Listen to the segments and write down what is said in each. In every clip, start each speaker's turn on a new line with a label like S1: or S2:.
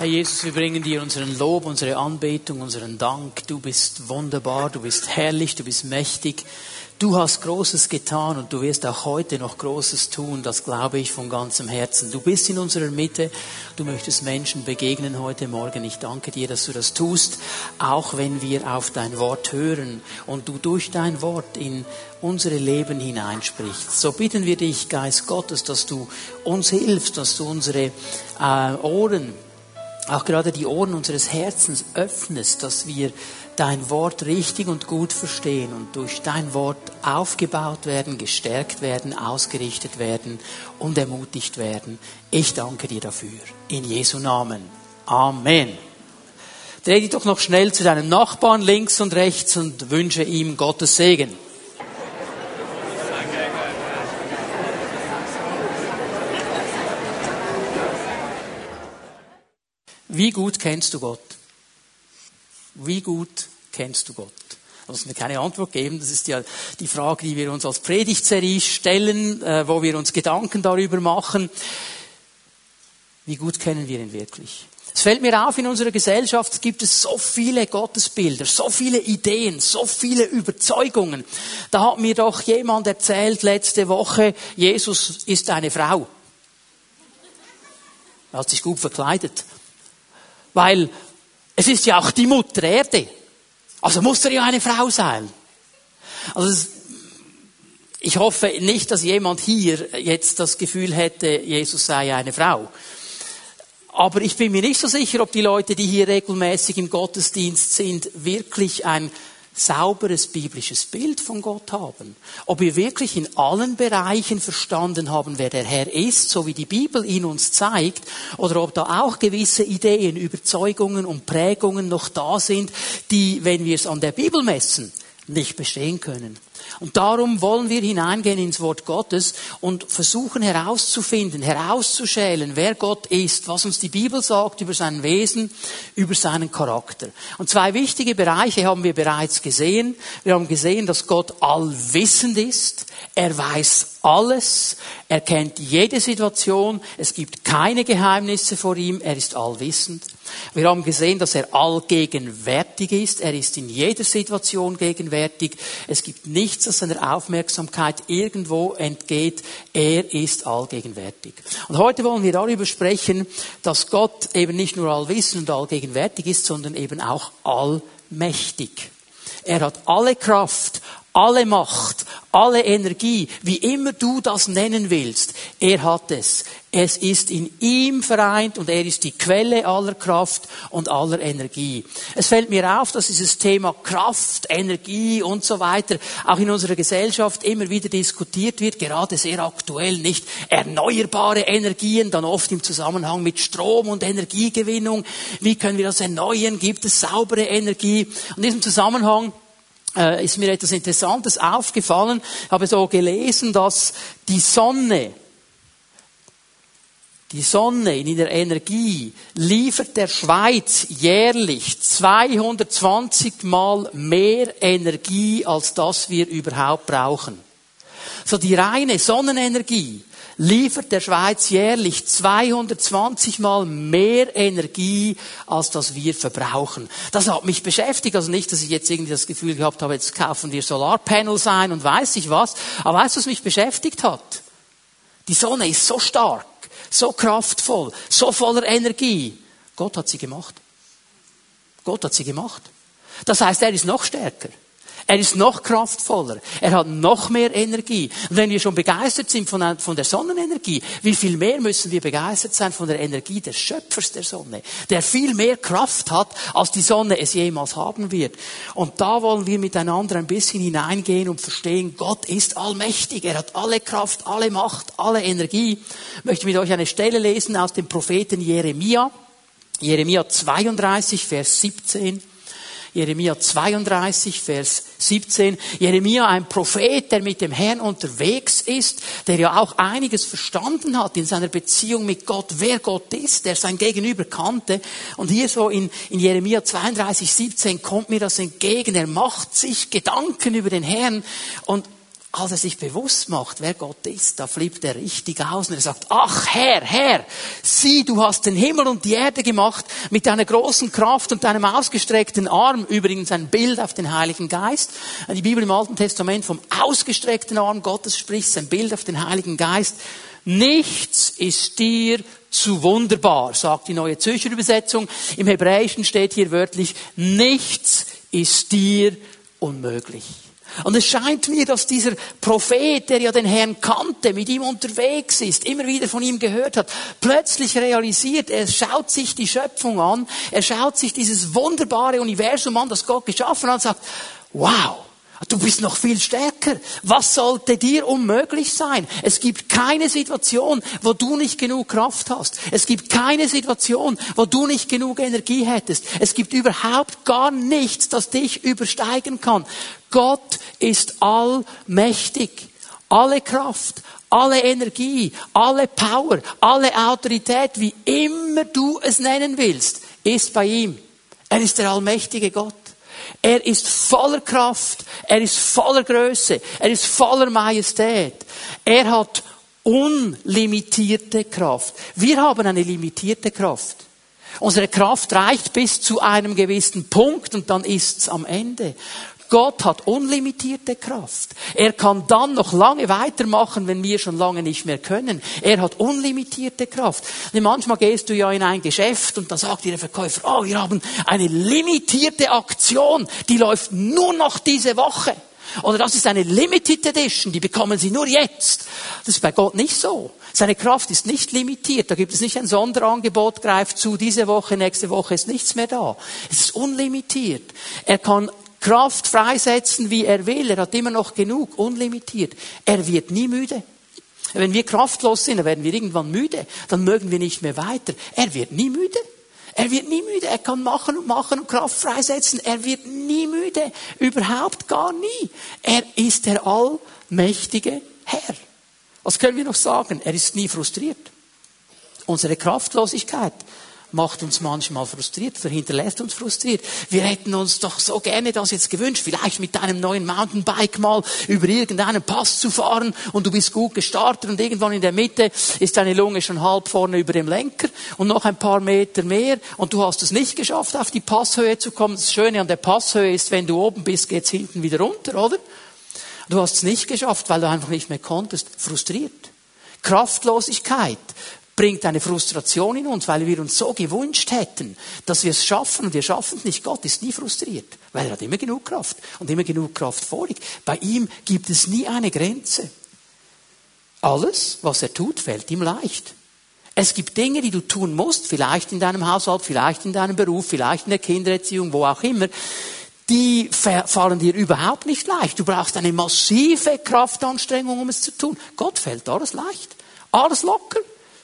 S1: Herr Jesus, wir bringen dir unseren Lob, unsere Anbetung, unseren Dank. Du bist wunderbar, du bist herrlich, du bist mächtig. Du hast Großes getan und du wirst auch heute noch Großes tun, das glaube ich von ganzem Herzen. Du bist in unserer Mitte, du möchtest Menschen begegnen heute Morgen. Ich danke dir, dass du das tust, auch wenn wir auf dein Wort hören und du durch dein Wort in unsere Leben hineinsprichst. So bitten wir dich, Geist Gottes, dass du uns hilfst, dass du unsere äh, Ohren auch gerade die Ohren unseres Herzens öffnest, dass wir dein Wort richtig und gut verstehen und durch dein Wort aufgebaut werden, gestärkt werden, ausgerichtet werden und ermutigt werden. Ich danke dir dafür. In Jesu Namen. Amen. Dreh dich doch noch schnell zu deinem Nachbarn links und rechts und wünsche ihm Gottes Segen. Wie gut kennst du Gott? Wie gut kennst du Gott? Du musst mir keine Antwort geben. Das ist ja die Frage, die wir uns als Predigtserie stellen, äh, wo wir uns Gedanken darüber machen. Wie gut kennen wir ihn wirklich? Es fällt mir auf, in unserer Gesellschaft gibt es so viele Gottesbilder, so viele Ideen, so viele Überzeugungen. Da hat mir doch jemand erzählt letzte Woche, Jesus ist eine Frau. Er hat sich gut verkleidet. Weil es ist ja auch die Mutter Erde. Also muss er ja eine Frau sein. Also ich hoffe nicht, dass jemand hier jetzt das Gefühl hätte, Jesus sei eine Frau. Aber ich bin mir nicht so sicher, ob die Leute, die hier regelmäßig im Gottesdienst sind, wirklich ein sauberes biblisches Bild von Gott haben. Ob wir wirklich in allen Bereichen verstanden haben, wer der Herr ist, so wie die Bibel ihn uns zeigt, oder ob da auch gewisse Ideen, Überzeugungen und Prägungen noch da sind, die, wenn wir es an der Bibel messen, nicht bestehen können. Und darum wollen wir hineingehen ins Wort Gottes und versuchen herauszufinden, herauszuschälen, wer Gott ist, was uns die Bibel sagt über sein Wesen, über seinen Charakter. Und zwei wichtige Bereiche haben wir bereits gesehen. Wir haben gesehen, dass Gott allwissend ist. Er weiß alles. Er kennt jede Situation. Es gibt keine Geheimnisse vor ihm. Er ist allwissend. Wir haben gesehen, dass er allgegenwärtig ist. Er ist in jeder Situation gegenwärtig. Es gibt nichts, das seiner Aufmerksamkeit irgendwo entgeht. Er ist allgegenwärtig. Und heute wollen wir darüber sprechen, dass Gott eben nicht nur allwissend und allgegenwärtig ist, sondern eben auch allmächtig. Er hat alle Kraft, alle Macht, alle Energie, wie immer du das nennen willst, er hat es. Es ist in ihm vereint und er ist die Quelle aller Kraft und aller Energie. Es fällt mir auf, dass dieses Thema Kraft, Energie und so weiter auch in unserer Gesellschaft immer wieder diskutiert wird, gerade sehr aktuell, nicht erneuerbare Energien, dann oft im Zusammenhang mit Strom und Energiegewinnung. Wie können wir das erneuern? Gibt es saubere Energie? Und in diesem Zusammenhang äh, ist mir etwas Interessantes aufgefallen. Ich habe so gelesen, dass die Sonne, die Sonne in ihrer Energie liefert der Schweiz jährlich 220 mal mehr Energie, als das wir überhaupt brauchen. So die reine Sonnenenergie liefert der Schweiz jährlich 220 mal mehr Energie, als das wir verbrauchen. Das hat mich beschäftigt. Also nicht, dass ich jetzt irgendwie das Gefühl gehabt habe, jetzt kaufen wir Solarpanels ein und weiß ich was. Aber weißt du, was mich beschäftigt hat? Die Sonne ist so stark, so kraftvoll, so voller Energie. Gott hat sie gemacht. Gott hat sie gemacht. Das heißt, er ist noch stärker. Er ist noch kraftvoller. Er hat noch mehr Energie. Und wenn wir schon begeistert sind von, von der Sonnenenergie, wie viel mehr müssen wir begeistert sein von der Energie des Schöpfers der Sonne, der viel mehr Kraft hat, als die Sonne es jemals haben wird. Und da wollen wir miteinander ein bisschen hineingehen und verstehen, Gott ist allmächtig. Er hat alle Kraft, alle Macht, alle Energie. Ich möchte mit euch eine Stelle lesen aus dem Propheten Jeremia. Jeremia 32, Vers 17. Jeremia 32, Vers 17. Jeremia, ein Prophet, der mit dem Herrn unterwegs ist, der ja auch einiges verstanden hat in seiner Beziehung mit Gott, wer Gott ist, der sein Gegenüber kannte. Und hier so in, in Jeremia 32, 17 kommt mir das entgegen. Er macht sich Gedanken über den Herrn und als er sich bewusst macht, wer Gott ist, da flippt er richtig aus und er sagt, ach Herr, Herr, sieh, du hast den Himmel und die Erde gemacht mit deiner großen Kraft und deinem ausgestreckten Arm, übrigens ein Bild auf den Heiligen Geist. Die Bibel im Alten Testament vom ausgestreckten Arm Gottes spricht, ein Bild auf den Heiligen Geist. Nichts ist dir zu wunderbar, sagt die neue Zürcher Übersetzung. Im Hebräischen steht hier wörtlich, nichts ist dir unmöglich. Und es scheint mir, dass dieser Prophet, der ja den Herrn kannte, mit ihm unterwegs ist, immer wieder von ihm gehört hat, plötzlich realisiert, er schaut sich die Schöpfung an, er schaut sich dieses wunderbare Universum an, das Gott geschaffen hat und sagt, wow, Du bist noch viel stärker. Was sollte dir unmöglich sein? Es gibt keine Situation, wo du nicht genug Kraft hast. Es gibt keine Situation, wo du nicht genug Energie hättest. Es gibt überhaupt gar nichts, das dich übersteigen kann. Gott ist allmächtig. Alle Kraft, alle Energie, alle Power, alle Autorität, wie immer du es nennen willst, ist bei ihm. Er ist der allmächtige Gott. Er ist voller Kraft, er ist voller Größe, er ist voller Majestät. Er hat unlimitierte Kraft. Wir haben eine limitierte Kraft. Unsere Kraft reicht bis zu einem gewissen Punkt und dann ist's am Ende. Gott hat unlimitierte Kraft. Er kann dann noch lange weitermachen, wenn wir schon lange nicht mehr können. Er hat unlimitierte Kraft. Und manchmal gehst du ja in ein Geschäft und da sagt dir der Verkäufer, oh, wir haben eine limitierte Aktion, die läuft nur noch diese Woche. Oder das ist eine Limited Edition, die bekommen Sie nur jetzt. Das ist bei Gott nicht so. Seine Kraft ist nicht limitiert. Da gibt es nicht ein Sonderangebot, greift zu, diese Woche, nächste Woche ist nichts mehr da. Es ist unlimitiert. Er kann Kraft freisetzen, wie er will. Er hat immer noch genug, unlimitiert. Er wird nie müde. Wenn wir kraftlos sind, dann werden wir irgendwann müde. Dann mögen wir nicht mehr weiter. Er wird nie müde. Er wird nie müde. Er kann machen und machen und Kraft freisetzen. Er wird nie müde. Überhaupt gar nie. Er ist der allmächtige Herr. Was können wir noch sagen? Er ist nie frustriert. Unsere Kraftlosigkeit macht uns manchmal frustriert oder hinterlässt uns frustriert. Wir hätten uns doch so gerne das jetzt gewünscht, vielleicht mit deinem neuen Mountainbike mal über irgendeinen Pass zu fahren und du bist gut gestartet und irgendwann in der Mitte ist deine Lunge schon halb vorne über dem Lenker und noch ein paar Meter mehr und du hast es nicht geschafft, auf die Passhöhe zu kommen. Das Schöne an der Passhöhe ist, wenn du oben bist, geht's hinten wieder runter, oder? Du hast es nicht geschafft, weil du einfach nicht mehr konntest. Frustriert. Kraftlosigkeit bringt eine Frustration in uns, weil wir uns so gewünscht hätten, dass wir es schaffen und wir schaffen es nicht. Gott ist nie frustriert, weil er hat immer genug Kraft und immer genug Kraft vorliegt. Bei ihm gibt es nie eine Grenze. Alles, was er tut, fällt ihm leicht. Es gibt Dinge, die du tun musst, vielleicht in deinem Haushalt, vielleicht in deinem Beruf, vielleicht in der Kindererziehung, wo auch immer, die fallen dir überhaupt nicht leicht. Du brauchst eine massive Kraftanstrengung, um es zu tun. Gott fällt alles leicht. Alles locker.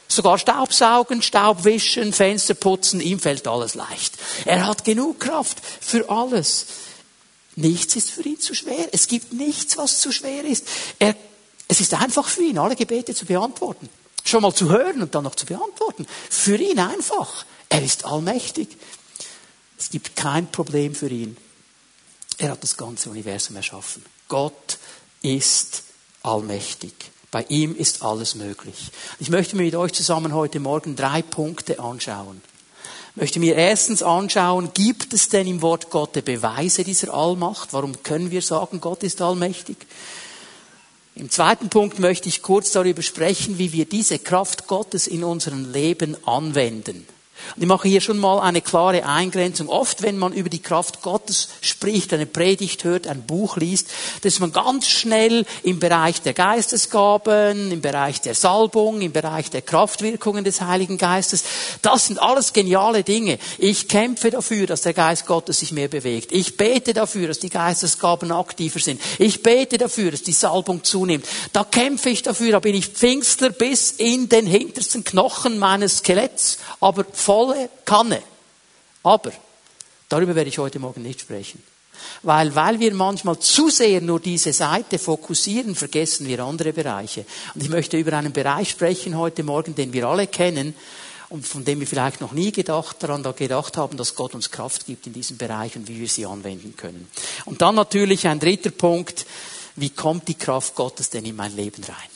S1: Sogar Staubsaugen, Staubwischen, Fenster putzen, ihm fällt alles leicht. Er hat genug Kraft für alles. Nichts ist für ihn zu schwer. Es gibt nichts, was zu schwer ist. Er, es ist einfach für ihn, alle Gebete zu beantworten. Schon mal zu hören und dann noch zu beantworten. Für ihn einfach. Er ist allmächtig. Es gibt kein Problem für ihn. Er hat das ganze Universum erschaffen. Gott ist allmächtig. Bei ihm ist alles möglich. Ich möchte mir mit euch zusammen heute Morgen drei Punkte anschauen. Ich möchte mir erstens anschauen, gibt es denn im Wort Gottes Beweise dieser Allmacht? Warum können wir sagen, Gott ist allmächtig? Im zweiten Punkt möchte ich kurz darüber sprechen, wie wir diese Kraft Gottes in unserem Leben anwenden. Und ich mache hier schon mal eine klare Eingrenzung. Oft, wenn man über die Kraft Gottes spricht, eine Predigt hört, ein Buch liest, dass man ganz schnell im Bereich der Geistesgaben, im Bereich der Salbung, im Bereich der Kraftwirkungen des Heiligen Geistes, das sind alles geniale Dinge. Ich kämpfe dafür, dass der Geist Gottes sich mehr bewegt. Ich bete dafür, dass die Geistesgaben aktiver sind. Ich bete dafür, dass die Salbung zunimmt. Da kämpfe ich dafür, da bin ich Pfingstler bis in den hintersten Knochen meines Skeletts. Aber volle Kanne. Aber darüber werde ich heute Morgen nicht sprechen. Weil, weil wir manchmal zu sehr nur diese Seite fokussieren, vergessen wir andere Bereiche. Und ich möchte über einen Bereich sprechen heute Morgen, den wir alle kennen und von dem wir vielleicht noch nie gedacht, daran gedacht haben, dass Gott uns Kraft gibt in diesem Bereich und wie wir sie anwenden können. Und dann natürlich ein dritter Punkt, wie kommt die Kraft Gottes denn in mein Leben rein?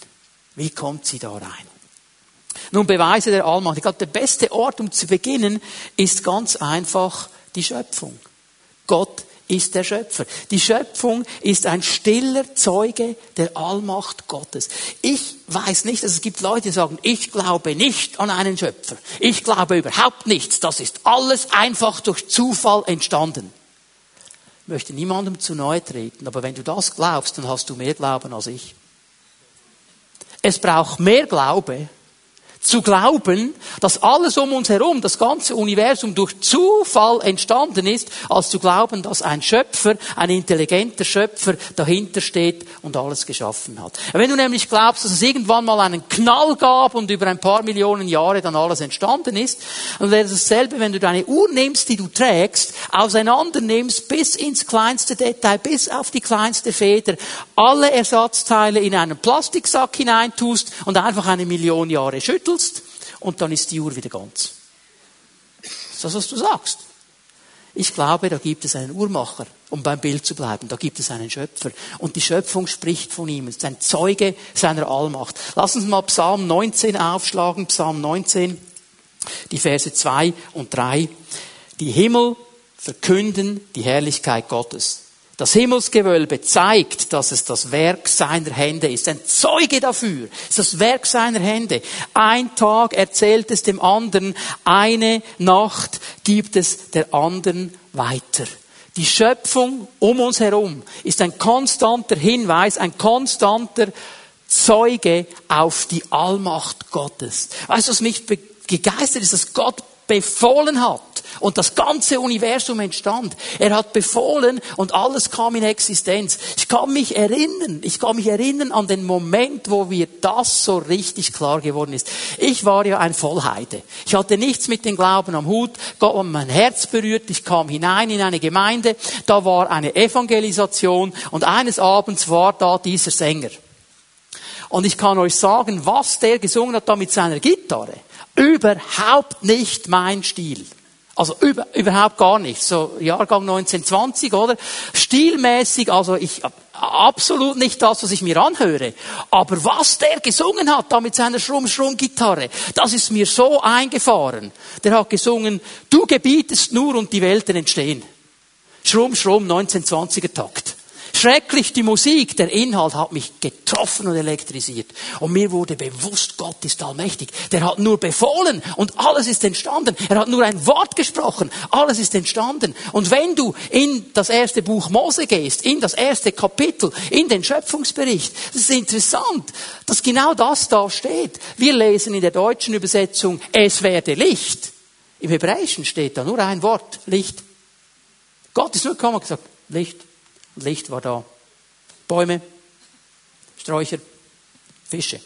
S1: Wie kommt sie da rein? Nun, Beweise der Allmacht. Ich glaube, der beste Ort, um zu beginnen, ist ganz einfach die Schöpfung. Gott ist der Schöpfer. Die Schöpfung ist ein stiller Zeuge der Allmacht Gottes. Ich weiß nicht, dass es gibt Leute, die sagen, ich glaube nicht an einen Schöpfer. Ich glaube überhaupt nichts. Das ist alles einfach durch Zufall entstanden. Ich möchte niemandem zu nahe treten, aber wenn du das glaubst, dann hast du mehr Glauben als ich. Es braucht mehr Glaube, zu glauben, dass alles um uns herum, das ganze Universum durch Zufall entstanden ist, als zu glauben, dass ein Schöpfer, ein intelligenter Schöpfer dahinter steht und alles geschaffen hat. Wenn du nämlich glaubst, dass es irgendwann mal einen Knall gab und über ein paar Millionen Jahre dann alles entstanden ist, dann wäre es dasselbe, wenn du deine Uhr nimmst, die du trägst, auseinander nimmst bis ins kleinste Detail, bis auf die kleinste Feder, alle Ersatzteile in einen Plastiksack hineintust und einfach eine Million Jahre schüttelst, schüttelst und dann ist die Uhr wieder ganz. Ist das, was du sagst. Ich glaube, da gibt es einen Uhrmacher, um beim Bild zu bleiben. Da gibt es einen Schöpfer. Und die Schöpfung spricht von ihm. Es ist ein Zeuge seiner Allmacht. Lass uns mal Psalm 19 aufschlagen. Psalm 19, die Verse 2 und 3. Die Himmel verkünden die Herrlichkeit Gottes. Das Himmelsgewölbe zeigt, dass es das Werk seiner Hände ist. Ein Zeuge dafür. Ist das Werk seiner Hände. Ein Tag erzählt es dem anderen. Eine Nacht gibt es der anderen weiter. Die Schöpfung um uns herum ist ein konstanter Hinweis, ein konstanter Zeuge auf die Allmacht Gottes. Weißt du, was mich begeistert ist, dass Gott befohlen hat und das ganze Universum entstand. Er hat befohlen und alles kam in Existenz. Ich kann mich erinnern, ich kann mich erinnern an den Moment, wo mir das so richtig klar geworden ist. Ich war ja ein Vollheide. Ich hatte nichts mit dem Glauben am Hut. Gott hat mein Herz berührt. Ich kam hinein in eine Gemeinde. Da war eine Evangelisation und eines Abends war da dieser Sänger. Und ich kann euch sagen, was der gesungen hat da mit seiner Gitarre überhaupt nicht mein Stil. Also über, überhaupt gar nicht. So Jahrgang 1920, oder? Stilmäßig, also ich absolut nicht das, was ich mir anhöre. Aber was der gesungen hat, da mit seiner Schrumm-Schrumm-Gitarre, das ist mir so eingefahren. Der hat gesungen, du gebietest nur und die Welten entstehen. Schrumm-Schrumm, 1920er Takt. Schrecklich die Musik, der Inhalt hat mich getroffen und elektrisiert. Und mir wurde bewusst, Gott ist allmächtig. Der hat nur befohlen und alles ist entstanden. Er hat nur ein Wort gesprochen, alles ist entstanden. Und wenn du in das erste Buch Mose gehst, in das erste Kapitel, in den Schöpfungsbericht, das ist interessant, dass genau das da steht. Wir lesen in der deutschen Übersetzung, es werde Licht. Im Hebräischen steht da nur ein Wort, Licht. Gott ist nur gekommen und gesagt, Licht. Licht war da. Bäume, Sträucher, Fische,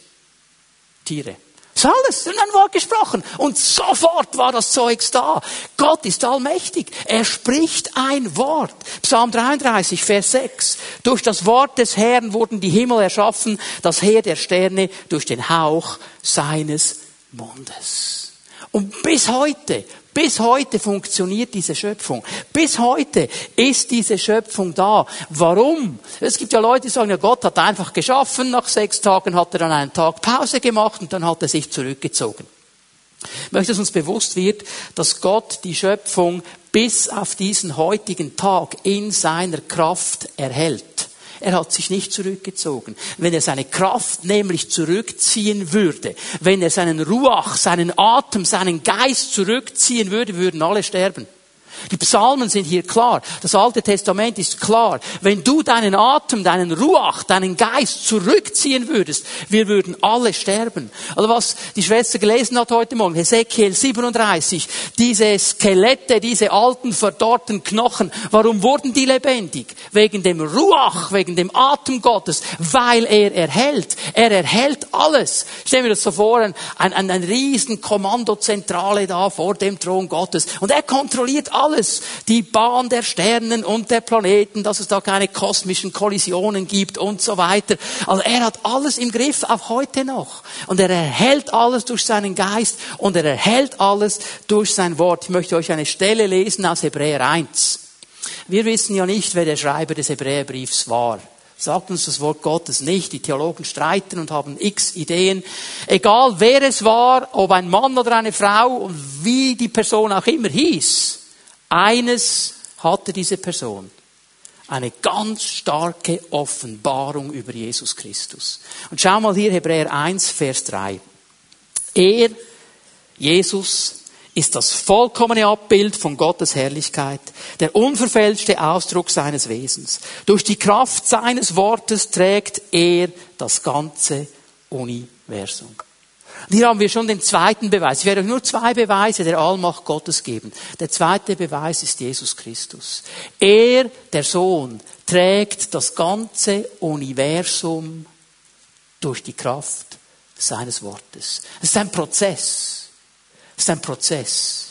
S1: Tiere. Das ist alles in ein Wort gesprochen. Und sofort war das Zeugs da. Gott ist allmächtig. Er spricht ein Wort. Psalm 33, Vers 6. Durch das Wort des Herrn wurden die Himmel erschaffen, das Heer der Sterne durch den Hauch seines Mundes. Und bis heute bis heute funktioniert diese Schöpfung. Bis heute ist diese Schöpfung da. Warum? Es gibt ja Leute, die sagen, ja, Gott hat einfach geschaffen, nach sechs Tagen hat er dann einen Tag Pause gemacht und dann hat er sich zurückgezogen. Ich möchte, dass uns bewusst wird, dass Gott die Schöpfung bis auf diesen heutigen Tag in seiner Kraft erhält. Er hat sich nicht zurückgezogen. Wenn er seine Kraft nämlich zurückziehen würde, wenn er seinen Ruach, seinen Atem, seinen Geist zurückziehen würde, würden alle sterben. Die Psalmen sind hier klar. Das Alte Testament ist klar. Wenn du deinen Atem, deinen Ruach, deinen Geist zurückziehen würdest, wir würden alle sterben. Also was die Schwester gelesen hat heute Morgen, Hesekiel 37, diese Skelette, diese alten verdorrten Knochen, warum wurden die lebendig? Wegen dem Ruach, wegen dem Atem Gottes, weil er erhält. Er erhält alles. Ich stelle mir das so vor, ein, ein, ein riesen Kommandozentrale da vor dem Thron Gottes. Und er kontrolliert alles alles, die Bahn der Sternen und der Planeten, dass es da keine kosmischen Kollisionen gibt und so weiter. Also er hat alles im Griff, auch heute noch. Und er erhält alles durch seinen Geist und er erhält alles durch sein Wort. Ich möchte euch eine Stelle lesen aus Hebräer 1. Wir wissen ja nicht, wer der Schreiber des Hebräerbriefs war. sagt uns das Wort Gottes nicht. Die Theologen streiten und haben x Ideen. Egal wer es war, ob ein Mann oder eine Frau und wie die Person auch immer hieß, eines hatte diese Person. Eine ganz starke Offenbarung über Jesus Christus. Und schau mal hier Hebräer 1, Vers 3. Er, Jesus, ist das vollkommene Abbild von Gottes Herrlichkeit, der unverfälschte Ausdruck seines Wesens. Durch die Kraft seines Wortes trägt er das ganze Universum. Und hier haben wir schon den zweiten Beweis. Ich werde euch nur zwei Beweise der Allmacht Gottes geben. Der zweite Beweis ist Jesus Christus. Er, der Sohn, trägt das ganze Universum durch die Kraft seines Wortes. Es ist ein Prozess. Es ist ein Prozess.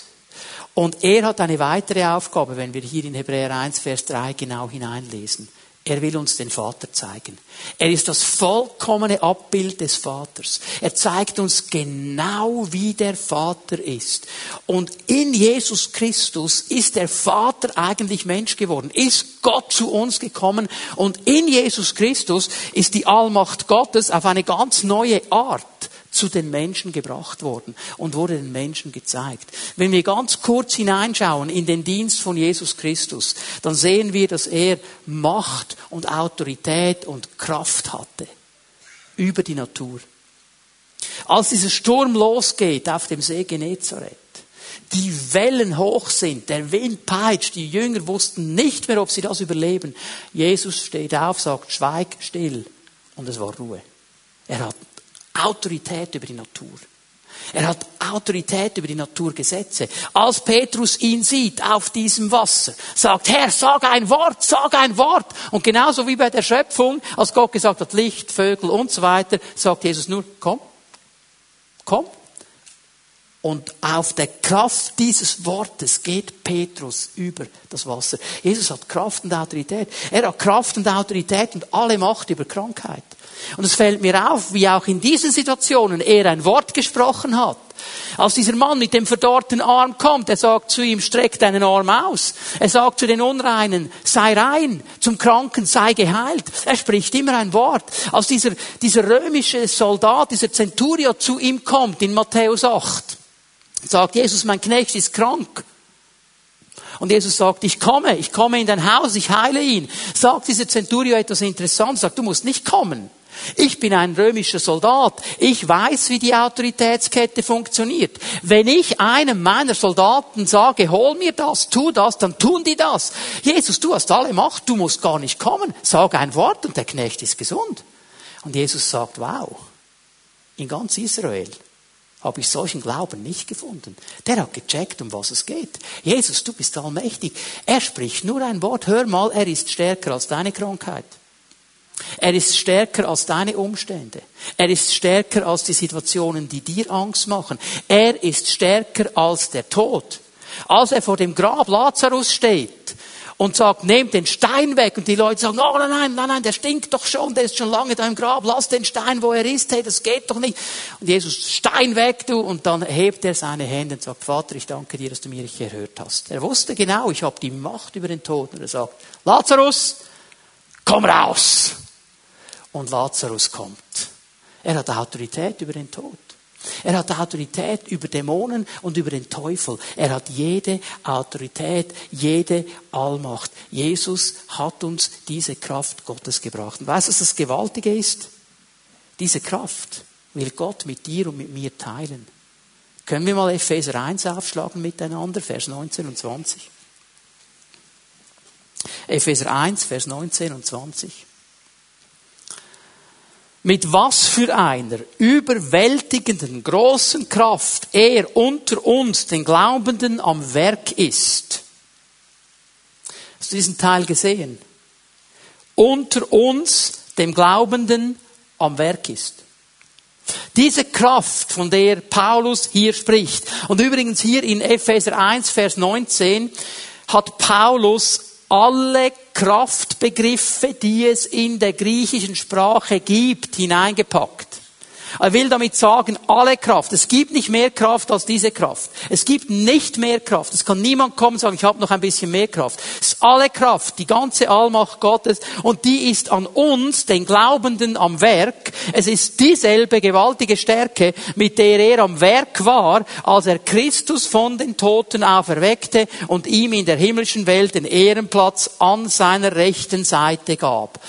S1: Und er hat eine weitere Aufgabe, wenn wir hier in Hebräer 1, Vers 3 genau hineinlesen. Er will uns den Vater zeigen. Er ist das vollkommene Abbild des Vaters. Er zeigt uns genau, wie der Vater ist. Und in Jesus Christus ist der Vater eigentlich Mensch geworden, ist Gott zu uns gekommen und in Jesus Christus ist die Allmacht Gottes auf eine ganz neue Art zu den Menschen gebracht worden und wurde den Menschen gezeigt. Wenn wir ganz kurz hineinschauen in den Dienst von Jesus Christus, dann sehen wir, dass er Macht und Autorität und Kraft hatte über die Natur. Als dieser Sturm losgeht auf dem See Genezareth, die Wellen hoch sind, der Wind peitscht, die Jünger wussten nicht mehr, ob sie das überleben. Jesus steht auf, sagt, schweig still. Und es war Ruhe. Er hat Autorität über die Natur. Er hat Autorität über die Naturgesetze. Als Petrus ihn sieht auf diesem Wasser, sagt, Herr, sag ein Wort, sag ein Wort. Und genauso wie bei der Schöpfung, als Gott gesagt hat, Licht, Vögel und so weiter, sagt Jesus nur, komm, komm. Und auf der Kraft dieses Wortes geht Petrus über das Wasser. Jesus hat Kraft und Autorität. Er hat Kraft und Autorität und alle Macht über Krankheit. Und es fällt mir auf, wie auch in diesen Situationen er ein Wort gesprochen hat. Als dieser Mann mit dem verdorrten Arm kommt, er sagt zu ihm, streck deinen Arm aus. Er sagt zu den Unreinen, sei rein. Zum Kranken, sei geheilt. Er spricht immer ein Wort. Als dieser, dieser römische Soldat, dieser Centurio zu ihm kommt, in Matthäus 8, sagt Jesus, mein Knecht ist krank. Und Jesus sagt, ich komme, ich komme in dein Haus, ich heile ihn. Sagt dieser Centurio etwas Interessantes, sagt, du musst nicht kommen. Ich bin ein römischer Soldat. Ich weiß, wie die Autoritätskette funktioniert. Wenn ich einem meiner Soldaten sage, hol mir das, tu das, dann tun die das. Jesus, du hast alle Macht, du musst gar nicht kommen. Sag ein Wort und der Knecht ist gesund. Und Jesus sagt, wow, in ganz Israel habe ich solchen Glauben nicht gefunden. Der hat gecheckt, um was es geht. Jesus, du bist allmächtig. Er spricht nur ein Wort. Hör mal, er ist stärker als deine Krankheit. Er ist stärker als deine Umstände. Er ist stärker als die Situationen, die dir Angst machen. Er ist stärker als der Tod. Als er vor dem Grab Lazarus steht und sagt, nehmt den Stein weg. Und die Leute sagen, oh nein, nein, nein, nein, der stinkt doch schon, der ist schon lange da im Grab, lass den Stein, wo er ist, hey, das geht doch nicht. Und Jesus, Stein weg, du. Und dann hebt er seine Hände und sagt, Vater, ich danke dir, dass du mich gehört hast. Er wusste genau, ich habe die Macht über den Tod. Und er sagt, Lazarus, komm raus. Und Lazarus kommt. Er hat Autorität über den Tod. Er hat Autorität über Dämonen und über den Teufel. Er hat jede Autorität, jede Allmacht. Jesus hat uns diese Kraft Gottes gebracht. Und weißt du, was das Gewaltige ist? Diese Kraft will Gott mit dir und mit mir teilen. Können wir mal Epheser 1 aufschlagen miteinander, Vers 19 und 20? Epheser 1, Vers 19 und 20 mit was für einer überwältigenden großen Kraft er unter uns, den Glaubenden, am Werk ist. Hast du diesen Teil gesehen? Unter uns, dem Glaubenden, am Werk ist. Diese Kraft, von der Paulus hier spricht, und übrigens hier in Epheser 1, Vers 19, hat Paulus alle Kraftbegriffe, die es in der griechischen Sprache gibt, hineingepackt. Er will damit sagen, alle Kraft. Es gibt nicht mehr Kraft als diese Kraft. Es gibt nicht mehr Kraft. Es kann niemand kommen und sagen, ich habe noch ein bisschen mehr Kraft. Es ist alle Kraft, die ganze Allmacht Gottes und die ist an uns, den Glaubenden, am Werk. Es ist dieselbe gewaltige Stärke, mit der er am Werk war, als er Christus von den Toten auferweckte und ihm in der himmlischen Welt den Ehrenplatz an seiner rechten Seite gab.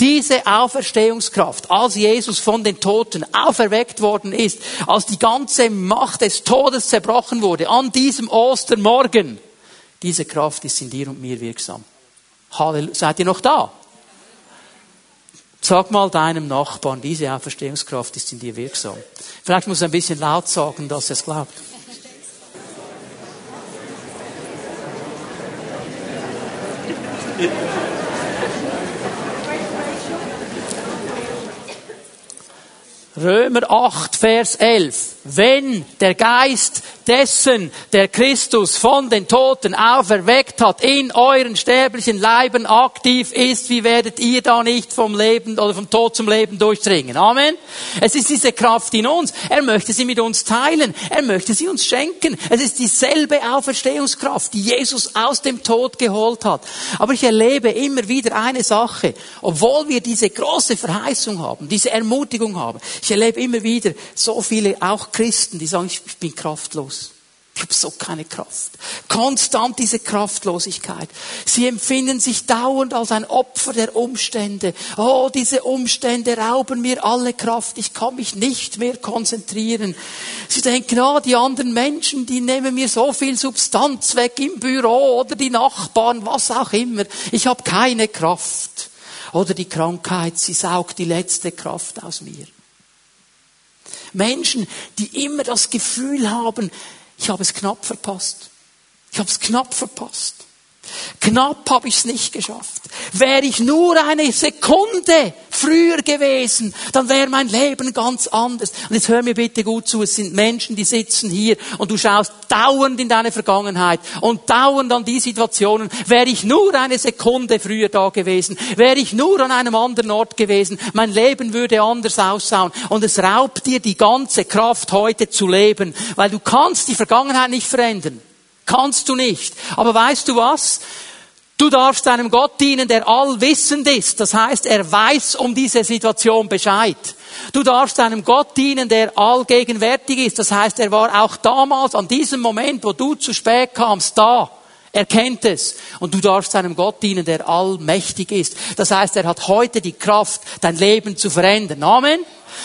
S1: Diese Auferstehungskraft, als Jesus von den Toten auferweckt worden ist, als die ganze Macht des Todes zerbrochen wurde, an diesem Ostermorgen, diese Kraft ist in dir und mir wirksam. Halleluja. Seid ihr noch da? Sag mal deinem Nachbarn, diese Auferstehungskraft ist in dir wirksam. Vielleicht muss er ein bisschen laut sagen, dass er es glaubt. Römer 8, Vers 11. Wenn der Geist dessen, der Christus von den Toten auferweckt hat, in euren sterblichen Leiben aktiv ist, wie werdet ihr da nicht vom Leben oder vom Tod zum Leben durchdringen? Amen. Es ist diese Kraft in uns. Er möchte sie mit uns teilen. Er möchte sie uns schenken. Es ist dieselbe Auferstehungskraft, die Jesus aus dem Tod geholt hat. Aber ich erlebe immer wieder eine Sache. Obwohl wir diese große Verheißung haben, diese Ermutigung haben, ich erlebe immer wieder so viele auch Christen, die sagen, ich bin kraftlos. Ich habe so keine Kraft. Konstant diese Kraftlosigkeit. Sie empfinden sich dauernd als ein Opfer der Umstände. Oh, diese Umstände rauben mir alle Kraft. Ich kann mich nicht mehr konzentrieren. Sie denken, oh, die anderen Menschen, die nehmen mir so viel Substanz weg im Büro oder die Nachbarn, was auch immer. Ich habe keine Kraft. Oder die Krankheit, sie saugt die letzte Kraft aus mir. Menschen, die immer das Gefühl haben, ich habe es knapp verpasst. Ich habe es knapp verpasst. Knapp habe ich es nicht geschafft. Wäre ich nur eine Sekunde früher gewesen, dann wäre mein Leben ganz anders. Und jetzt hör mir bitte gut zu, es sind Menschen, die sitzen hier und du schaust dauernd in deine Vergangenheit und dauernd an die Situationen. Wäre ich nur eine Sekunde früher da gewesen, wäre ich nur an einem anderen Ort gewesen, mein Leben würde anders ausschauen. Und es raubt dir die ganze Kraft heute zu leben, weil du kannst die Vergangenheit nicht verändern. Kannst du nicht. Aber weißt du was? Du darfst einem Gott dienen, der allwissend ist. Das heißt, er weiß um diese Situation Bescheid. Du darfst einem Gott dienen, der allgegenwärtig ist. Das heißt, er war auch damals, an diesem Moment, wo du zu spät kamst, da. Er kennt es. Und du darfst einem Gott dienen, der allmächtig ist. Das heißt, er hat heute die Kraft, dein Leben zu verändern. Amen.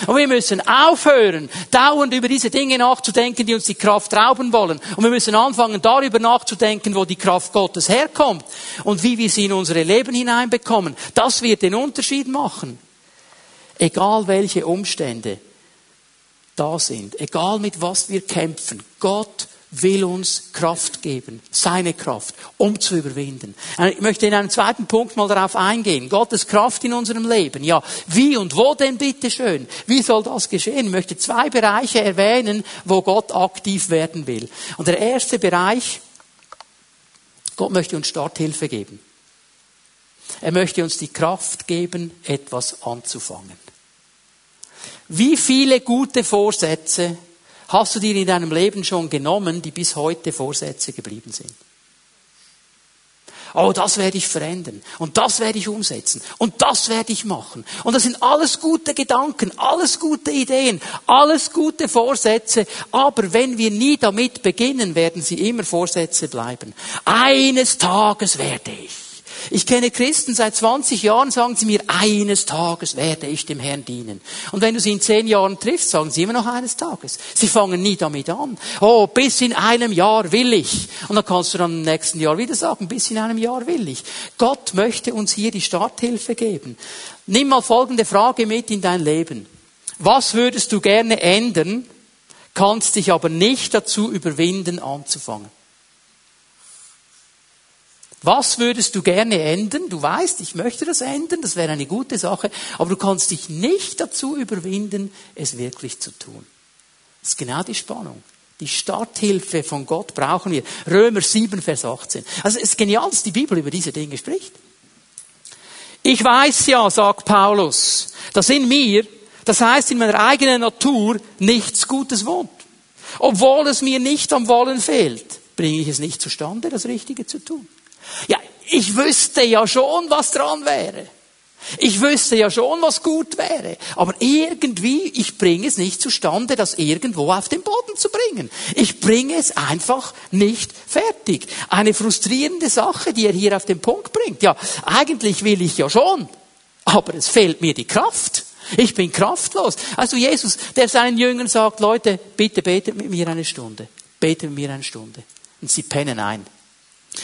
S1: Und wir müssen aufhören, dauernd über diese Dinge nachzudenken, die uns die Kraft rauben wollen. Und wir müssen anfangen, darüber nachzudenken, wo die Kraft Gottes herkommt und wie wir sie in unsere Leben hineinbekommen. Das wird den Unterschied machen. Egal welche Umstände da sind, egal mit was wir kämpfen, Gott will uns Kraft geben, seine Kraft, um zu überwinden. Ich möchte in einem zweiten Punkt mal darauf eingehen. Gottes Kraft in unserem Leben. Ja, wie und wo denn bitte schön? Wie soll das geschehen? Ich möchte zwei Bereiche erwähnen, wo Gott aktiv werden will. Und der erste Bereich, Gott möchte uns Starthilfe geben. Er möchte uns die Kraft geben, etwas anzufangen. Wie viele gute Vorsätze hast du dir in deinem Leben schon genommen, die bis heute Vorsätze geblieben sind? Oh, das werde ich verändern. Und das werde ich umsetzen. Und das werde ich machen. Und das sind alles gute Gedanken, alles gute Ideen, alles gute Vorsätze. Aber wenn wir nie damit beginnen, werden sie immer Vorsätze bleiben. Eines Tages werde ich. Ich kenne Christen seit 20 Jahren, sagen sie mir, eines Tages werde ich dem Herrn dienen. Und wenn du sie in 10 Jahren triffst, sagen sie immer noch eines Tages. Sie fangen nie damit an. Oh, bis in einem Jahr will ich. Und dann kannst du dann im nächsten Jahr wieder sagen, bis in einem Jahr will ich. Gott möchte uns hier die Starthilfe geben. Nimm mal folgende Frage mit in dein Leben. Was würdest du gerne ändern, kannst dich aber nicht dazu überwinden, anzufangen? Was würdest du gerne ändern? Du weißt, ich möchte das ändern, das wäre eine gute Sache, aber du kannst dich nicht dazu überwinden, es wirklich zu tun. Das ist genau die Spannung. Die Starthilfe von Gott brauchen wir. Römer 7, Vers 18. Also es ist genial, dass die Bibel über diese Dinge spricht. Ich weiß ja, sagt Paulus, dass in mir Das heißt, in meiner eigenen Natur nichts Gutes wohnt. Obwohl es mir nicht am Wollen fehlt, bringe ich es nicht zustande, das Richtige zu tun. Ja, ich wüsste ja schon, was dran wäre. Ich wüsste ja schon, was gut wäre. Aber irgendwie, ich bringe es nicht zustande, das irgendwo auf den Boden zu bringen. Ich bringe es einfach nicht fertig. Eine frustrierende Sache, die er hier auf den Punkt bringt. Ja, eigentlich will ich ja schon, aber es fehlt mir die Kraft. Ich bin kraftlos. Also Jesus, der seinen Jüngern sagt, Leute, bitte betet mit mir eine Stunde. Betet mit mir eine Stunde. Und sie pennen ein.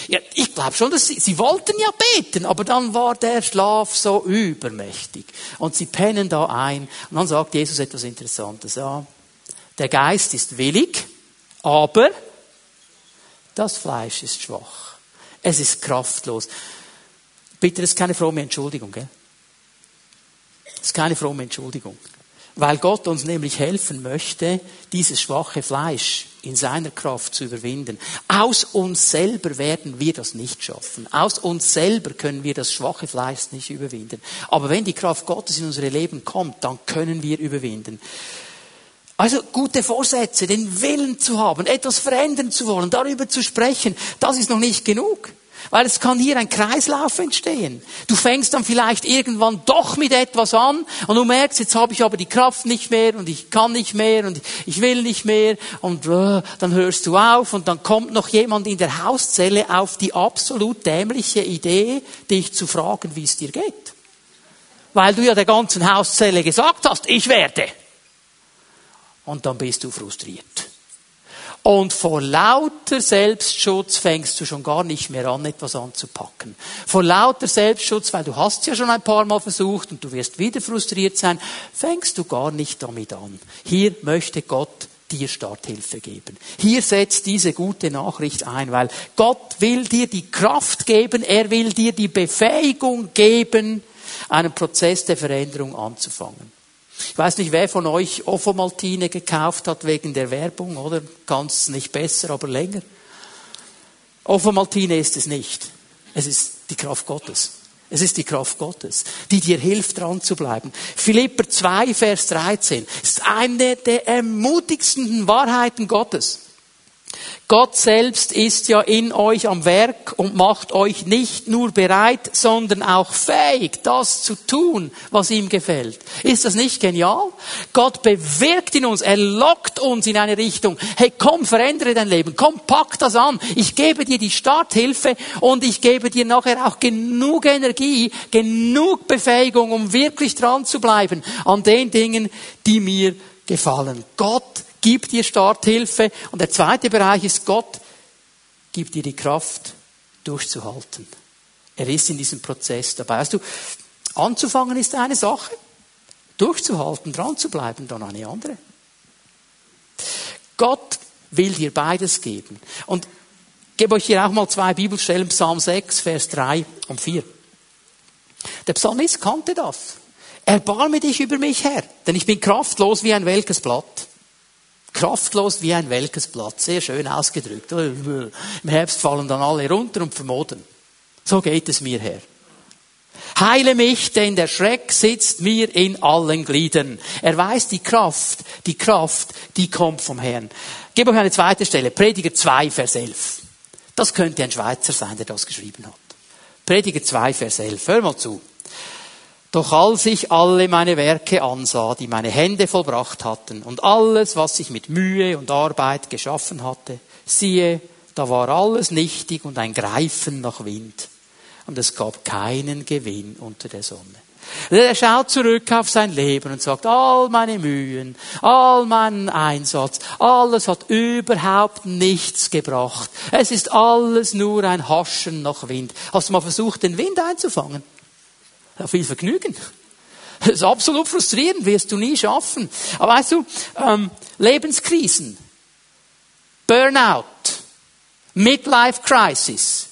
S1: Ja, ich glaube schon, dass sie, sie wollten ja beten, aber dann war der Schlaf so übermächtig. Und sie pennen da ein. Und dann sagt Jesus etwas Interessantes. Ja, der Geist ist willig, aber das Fleisch ist schwach. Es ist kraftlos. Bitte, das ist keine fromme Entschuldigung, gell? Das ist keine fromme Entschuldigung. Weil Gott uns nämlich helfen möchte, dieses schwache Fleisch in seiner Kraft zu überwinden. Aus uns selber werden wir das nicht schaffen. Aus uns selber können wir das schwache Fleisch nicht überwinden. Aber wenn die Kraft Gottes in unsere Leben kommt, dann können wir überwinden. Also gute Vorsätze, den Willen zu haben, etwas verändern zu wollen, darüber zu sprechen, das ist noch nicht genug. Weil es kann hier ein Kreislauf entstehen. Du fängst dann vielleicht irgendwann doch mit etwas an und du merkst, jetzt habe ich aber die Kraft nicht mehr und ich kann nicht mehr und ich will nicht mehr und äh, dann hörst du auf und dann kommt noch jemand in der Hauszelle auf die absolut dämliche Idee, dich zu fragen, wie es dir geht. Weil du ja der ganzen Hauszelle gesagt hast, ich werde. Und dann bist du frustriert. Und vor lauter Selbstschutz fängst du schon gar nicht mehr an, etwas anzupacken. Vor lauter Selbstschutz, weil du hast es ja schon ein paar Mal versucht und du wirst wieder frustriert sein, fängst du gar nicht damit an. Hier möchte Gott dir Starthilfe geben. Hier setzt diese gute Nachricht ein, weil Gott will dir die Kraft geben, er will dir die Befähigung geben, einen Prozess der Veränderung anzufangen. Ich weiß nicht, wer von euch Offomaltine gekauft hat wegen der Werbung, oder? Ganz nicht besser, aber länger. Offomaltine ist es nicht. Es ist die Kraft Gottes. Es ist die Kraft Gottes, die dir hilft, dran zu bleiben. Philipper 2, Vers 13 ist eine der ermutigsten Wahrheiten Gottes. Gott selbst ist ja in euch am Werk und macht euch nicht nur bereit, sondern auch fähig, das zu tun, was ihm gefällt. Ist das nicht genial? Gott bewirkt in uns, er lockt uns in eine Richtung. Hey, komm, verändere dein Leben. Komm, pack das an. Ich gebe dir die Starthilfe und ich gebe dir nachher auch genug Energie, genug Befähigung, um wirklich dran zu bleiben an den Dingen, die mir gefallen. Gott gibt dir Starthilfe. Und der zweite Bereich ist, Gott gibt dir die Kraft, durchzuhalten. Er ist in diesem Prozess dabei. Weißt du, anzufangen ist eine Sache, durchzuhalten, dran zu bleiben, dann eine andere. Gott will dir beides geben. Und ich gebe euch hier auch mal zwei Bibelstellen, Psalm 6, Vers 3 und 4. Der Psalmist kannte das. Erbarme dich über mich, Herr, denn ich bin kraftlos wie ein welkes Blatt. Kraftlos wie ein welkes Blatt. Sehr schön ausgedrückt. Im Herbst fallen dann alle runter und vermodern. So geht es mir her. Heile mich, denn der Schreck sitzt mir in allen Gliedern. Er weiß die Kraft, die Kraft, die kommt vom Herrn. Gebe euch eine zweite Stelle. Prediger 2, Vers 11. Das könnte ein Schweizer sein, der das geschrieben hat. Prediger 2, Vers 11. Hör mal zu. Doch als ich alle meine Werke ansah, die meine Hände vollbracht hatten, und alles, was ich mit Mühe und Arbeit geschaffen hatte, siehe, da war alles nichtig und ein Greifen nach Wind. Und es gab keinen Gewinn unter der Sonne. Er schaut zurück auf sein Leben und sagt, all meine Mühen, all meinen Einsatz, alles hat überhaupt nichts gebracht. Es ist alles nur ein Haschen nach Wind. Hast du mal versucht, den Wind einzufangen? Viel Vergnügen. Das ist absolut frustrierend, wirst du nie schaffen. Aber weißt du, ähm, Lebenskrisen, Burnout, Midlife Crisis,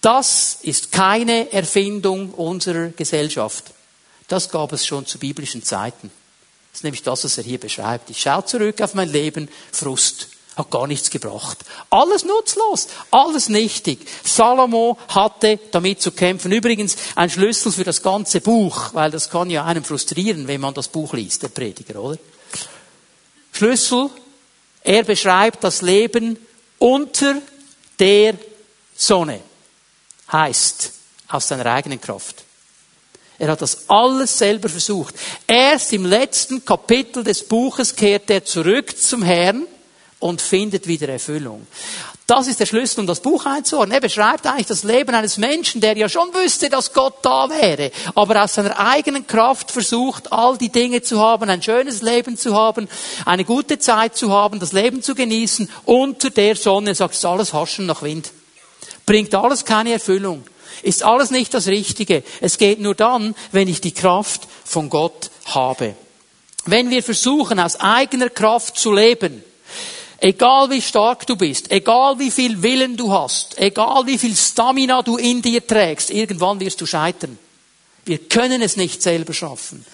S1: das ist keine Erfindung unserer Gesellschaft. Das gab es schon zu biblischen Zeiten. Das ist nämlich das, was er hier beschreibt. Ich schaue zurück auf mein Leben, Frust. Hat gar nichts gebracht. Alles nutzlos, alles nichtig. Salomo hatte damit zu kämpfen. Übrigens ein Schlüssel für das ganze Buch, weil das kann ja einem frustrieren, wenn man das Buch liest, der Prediger, oder? Schlüssel, er beschreibt das Leben unter der Sonne. Heißt, aus seiner eigenen Kraft. Er hat das alles selber versucht. Erst im letzten Kapitel des Buches kehrt er zurück zum Herrn und findet wieder Erfüllung. Das ist der Schlüssel, um das Buch einzuordnen. Er beschreibt eigentlich das Leben eines Menschen, der ja schon wüsste, dass Gott da wäre, aber aus seiner eigenen Kraft versucht, all die Dinge zu haben, ein schönes Leben zu haben, eine gute Zeit zu haben, das Leben zu genießen, unter der Sonne, sagt, ist alles Haschen nach Wind. Bringt alles keine Erfüllung. Ist alles nicht das Richtige. Es geht nur dann, wenn ich die Kraft von Gott habe. Wenn wir versuchen, aus eigener Kraft zu leben, Egal wie stark du bist, egal wie viel Willen du hast, egal wie viel Stamina du in dir trägst, irgendwann wirst du scheitern. Wir können es nicht selber schaffen.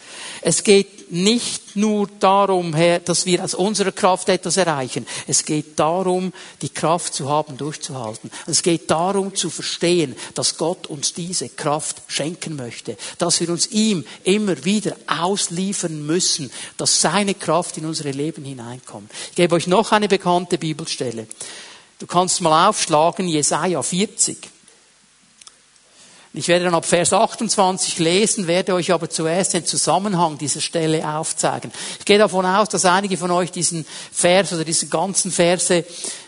S1: Es geht nicht nur darum, dass wir aus unserer Kraft etwas erreichen. Es geht darum, die Kraft zu haben, durchzuhalten. Es geht darum zu verstehen, dass Gott uns diese Kraft schenken möchte. Dass wir uns ihm immer wieder ausliefern müssen, dass seine Kraft in unsere Leben hineinkommt. Ich gebe euch noch eine bekannte Bibelstelle. Du kannst mal aufschlagen, Jesaja 40. Ich werde dann ab Vers 28 lesen, werde euch aber zuerst den Zusammenhang dieser Stelle aufzeigen. Ich gehe davon aus, dass einige von euch diesen Vers oder diese ganzen Verse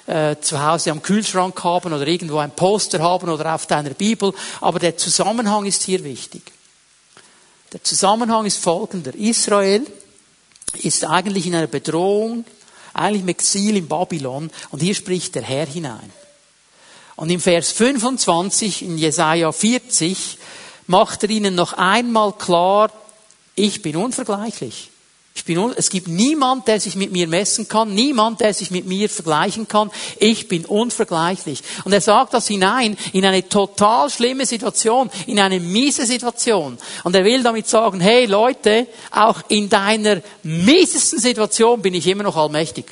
S1: äh, zu Hause am Kühlschrank haben oder irgendwo ein Poster haben oder auf deiner Bibel. Aber der Zusammenhang ist hier wichtig. Der Zusammenhang ist folgender. Israel ist eigentlich in einer Bedrohung, eigentlich im Exil in Babylon und hier spricht der Herr hinein. Und im Vers 25 in Jesaja 40 macht er ihnen noch einmal klar, ich bin unvergleichlich. Ich bin, es gibt niemand, der sich mit mir messen kann, niemand, der sich mit mir vergleichen kann. Ich bin unvergleichlich. Und er sagt das hinein in eine total schlimme Situation, in eine miese Situation. Und er will damit sagen, hey Leute, auch in deiner miesesten Situation bin ich immer noch allmächtig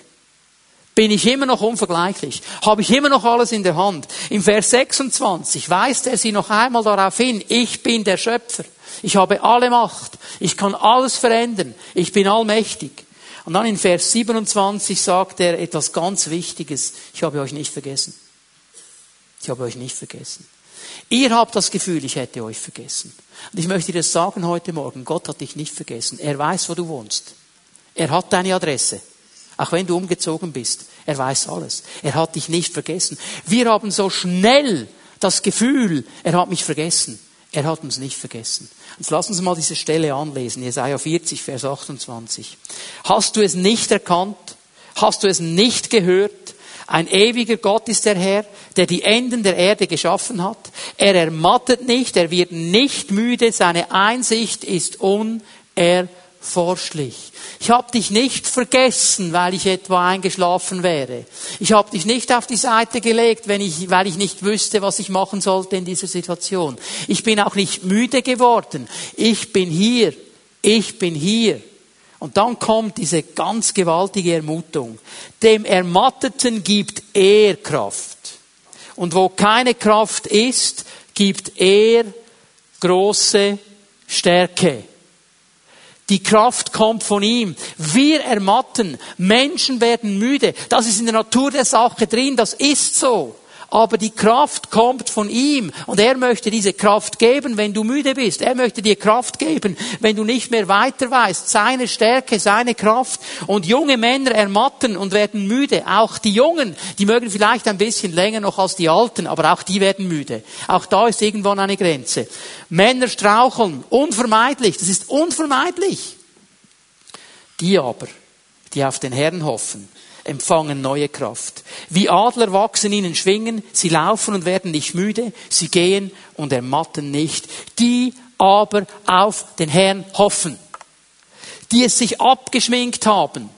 S1: bin ich immer noch unvergleichlich, habe ich immer noch alles in der Hand. Im Vers 26 weist er sie noch einmal darauf hin, ich bin der Schöpfer, ich habe alle Macht, ich kann alles verändern, ich bin allmächtig. Und dann in Vers 27 sagt er etwas ganz Wichtiges, ich habe euch nicht vergessen. Ich habe euch nicht vergessen. Ihr habt das Gefühl, ich hätte euch vergessen. Und ich möchte dir das sagen heute Morgen, Gott hat dich nicht vergessen. Er weiß, wo du wohnst. Er hat deine Adresse. Auch wenn du umgezogen bist. Er weiß alles. Er hat dich nicht vergessen. Wir haben so schnell das Gefühl, er hat mich vergessen. Er hat uns nicht vergessen. Jetzt lass uns mal diese Stelle anlesen. Jesaja 40, Vers 28. Hast du es nicht erkannt? Hast du es nicht gehört? Ein ewiger Gott ist der Herr, der die Enden der Erde geschaffen hat. Er ermattet nicht, er wird nicht müde, seine Einsicht ist unerforschlich. Ich habe dich nicht vergessen, weil ich etwa eingeschlafen wäre. Ich habe dich nicht auf die Seite gelegt, wenn ich, weil ich nicht wüsste, was ich machen sollte in dieser Situation. Ich bin auch nicht müde geworden. Ich bin hier. Ich bin hier. Und dann kommt diese ganz gewaltige Ermutung. Dem Ermatteten gibt er Kraft. Und wo keine Kraft ist, gibt er große Stärke. Die Kraft kommt von ihm. Wir ermatten. Menschen werden müde. Das ist in der Natur der Sache drin. Das ist so aber die Kraft kommt von ihm und er möchte diese Kraft geben, wenn du müde bist. Er möchte dir Kraft geben, wenn du nicht mehr weiter weißt. Seine Stärke, seine Kraft. Und junge Männer ermatten und werden müde. Auch die Jungen, die mögen vielleicht ein bisschen länger noch als die Alten, aber auch die werden müde. Auch da ist irgendwann eine Grenze. Männer straucheln, unvermeidlich. Das ist unvermeidlich. Die aber, die auf den Herrn hoffen, empfangen neue Kraft. Wie Adler wachsen ihnen Schwingen, sie laufen und werden nicht müde, sie gehen und ermatten nicht. Die aber auf den Herrn hoffen, die es sich abgeschminkt haben,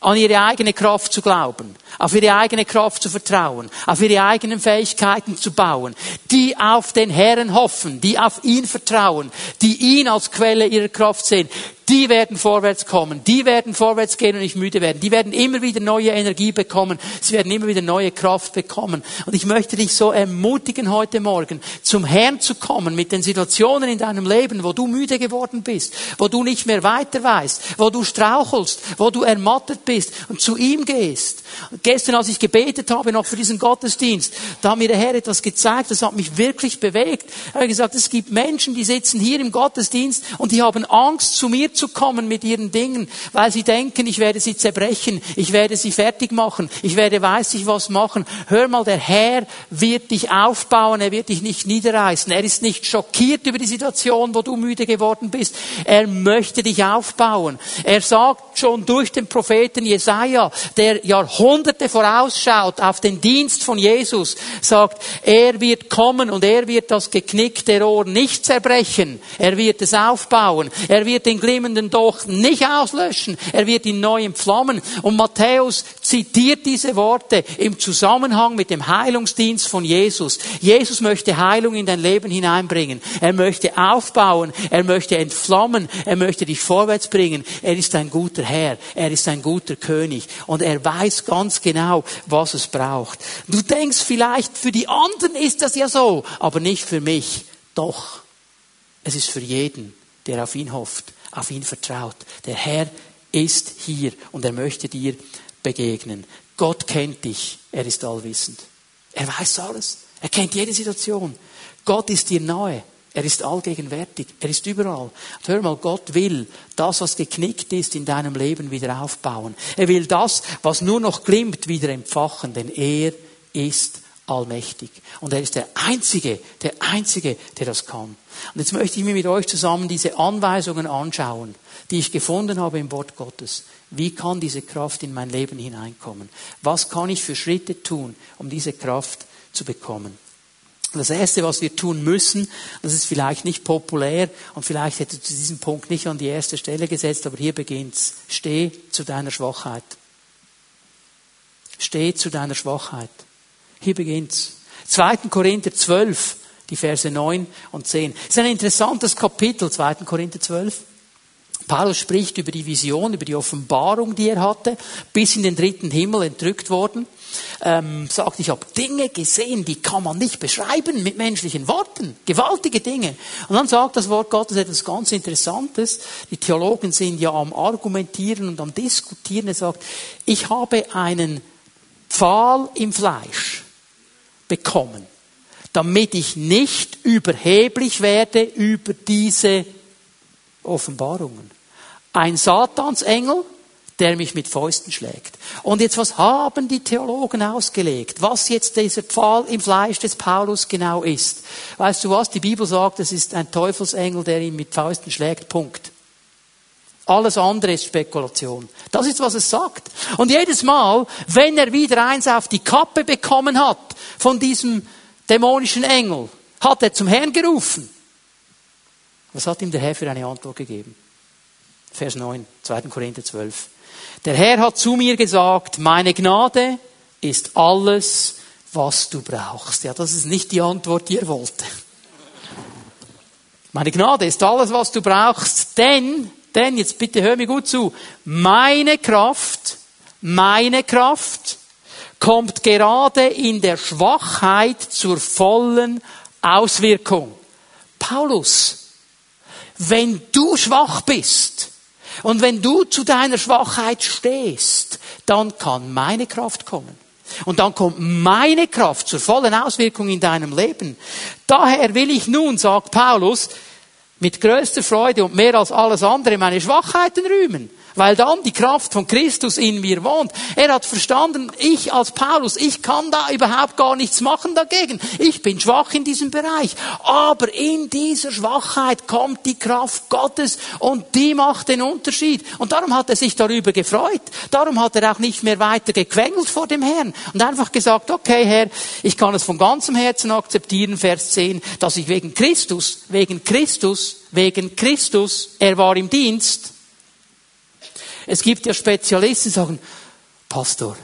S1: an ihre eigene Kraft zu glauben, auf ihre eigene Kraft zu vertrauen, auf ihre eigenen Fähigkeiten zu bauen, die auf den Herrn hoffen, die auf ihn vertrauen, die ihn als Quelle ihrer Kraft sehen, die werden vorwärts kommen, die werden vorwärts gehen und nicht müde werden, die werden immer wieder neue Energie bekommen, sie werden immer wieder neue Kraft bekommen. Und ich möchte dich so ermutigen heute Morgen, zum Herrn zu kommen mit den Situationen in deinem Leben, wo du müde geworden bist, wo du nicht mehr weiter weißt, wo du strauchelst, wo du ermattet bist und zu ihm gehst. Gestern, als ich gebetet habe, noch für diesen Gottesdienst, da hat mir der Herr etwas gezeigt, das hat mich wirklich bewegt. Er hat gesagt, es gibt Menschen, die sitzen hier im Gottesdienst und die haben Angst, zu mir zu kommen mit ihren Dingen, weil sie denken, ich werde sie zerbrechen, ich werde sie fertig machen, ich werde weiß ich was machen. Hör mal, der Herr wird dich aufbauen, er wird dich nicht niederreißen. Er ist nicht schockiert über die Situation, wo du müde geworden bist. Er möchte dich aufbauen. Er sagt schon durch den Propheten Jesaja, der Jahrhunderte vorausschaut auf den Dienst von Jesus, sagt, er wird kommen und er wird das geknickte Rohr nicht zerbrechen. Er wird es aufbauen. Er wird den glimmenden Docht nicht auslöschen. Er wird ihn neu entflammen. Und Matthäus zitiert diese Worte im Zusammenhang mit dem Heilungsdienst von Jesus. Jesus möchte Heilung in dein Leben hineinbringen. Er möchte aufbauen. Er möchte entflammen. Er möchte dich vorwärts bringen. Er ist ein guter Herr. Er ist ein guter König. Und er weiß ganz genau, was es braucht. Du denkst vielleicht, für die anderen ist das ja so, aber nicht für mich. Doch. Es ist für jeden, der auf ihn hofft, auf ihn vertraut. Der Herr ist hier und er möchte dir begegnen. Gott kennt dich. Er ist allwissend. Er weiß alles. Er kennt jede Situation. Gott ist dir nahe. Er ist allgegenwärtig. Er ist überall. Und hör mal, Gott will das, was geknickt ist, in deinem Leben wieder aufbauen. Er will das, was nur noch glimmt, wieder entfachen, denn er ist allmächtig. Und er ist der Einzige, der Einzige, der das kann. Und jetzt möchte ich mir mit euch zusammen diese Anweisungen anschauen, die ich gefunden habe im Wort Gottes. Wie kann diese Kraft in mein Leben hineinkommen? Was kann ich für Schritte tun, um diese Kraft zu bekommen? Das Erste, was wir tun müssen, das ist vielleicht nicht populär und vielleicht hätte zu diesem Punkt nicht an die erste Stelle gesetzt, aber hier beginnt's. Steh zu deiner Schwachheit. Steh zu deiner Schwachheit. Hier beginnt's. 2. Korinther 12, die Verse 9 und 10. Das ist ein interessantes Kapitel, 2. Korinther 12. Paulus spricht über die Vision, über die Offenbarung, die er hatte, bis in den dritten Himmel entrückt worden. Ähm, sagt, ich habe Dinge gesehen, die kann man nicht beschreiben mit menschlichen Worten. Gewaltige Dinge. Und dann sagt das Wort Gottes etwas ganz Interessantes. Die Theologen sind ja am Argumentieren und am Diskutieren. Er sagt, ich habe einen Pfahl im Fleisch bekommen, damit ich nicht überheblich werde über diese Offenbarungen. Ein Satansengel, der mich mit Fäusten schlägt. Und jetzt, was haben die Theologen ausgelegt? Was jetzt dieser Pfahl im Fleisch des Paulus genau ist? Weißt du was? Die Bibel sagt, es ist ein Teufelsengel, der ihn mit Fäusten schlägt. Punkt. Alles andere ist Spekulation. Das ist, was es sagt. Und jedes Mal, wenn er wieder eins auf die Kappe bekommen hat von diesem dämonischen Engel, hat er zum Herrn gerufen. Was hat ihm der Herr für eine Antwort gegeben? Vers 9, 2. Korinther 12. Der Herr hat zu mir gesagt, meine Gnade ist alles, was du brauchst. Ja, das ist nicht die Antwort, die er wollte. Meine Gnade ist alles, was du brauchst, denn denn, jetzt bitte hör mir gut zu, meine Kraft, meine Kraft kommt gerade in der Schwachheit zur vollen Auswirkung. Paulus, wenn du schwach bist und wenn du zu deiner Schwachheit stehst, dann kann meine Kraft kommen. Und dann kommt meine Kraft zur vollen Auswirkung in deinem Leben. Daher will ich nun, sagt Paulus, mit größter Freude und mehr als alles andere meine Schwachheiten rühmen, weil dann die Kraft von Christus in mir wohnt. Er hat verstanden, ich als Paulus, ich kann da überhaupt gar nichts machen dagegen. Ich bin schwach in diesem Bereich. Aber in dieser Schwachheit kommt die Kraft Gottes und die macht den Unterschied. Und darum hat er sich darüber gefreut. Darum hat er auch nicht mehr weiter gequengelt vor dem Herrn und einfach gesagt, okay Herr, ich kann es von ganzem Herzen akzeptieren, Vers 10, dass ich wegen Christus, wegen Christus, wegen Christus, er war im Dienst, es gibt ja Spezialisten, die sagen, Pastor,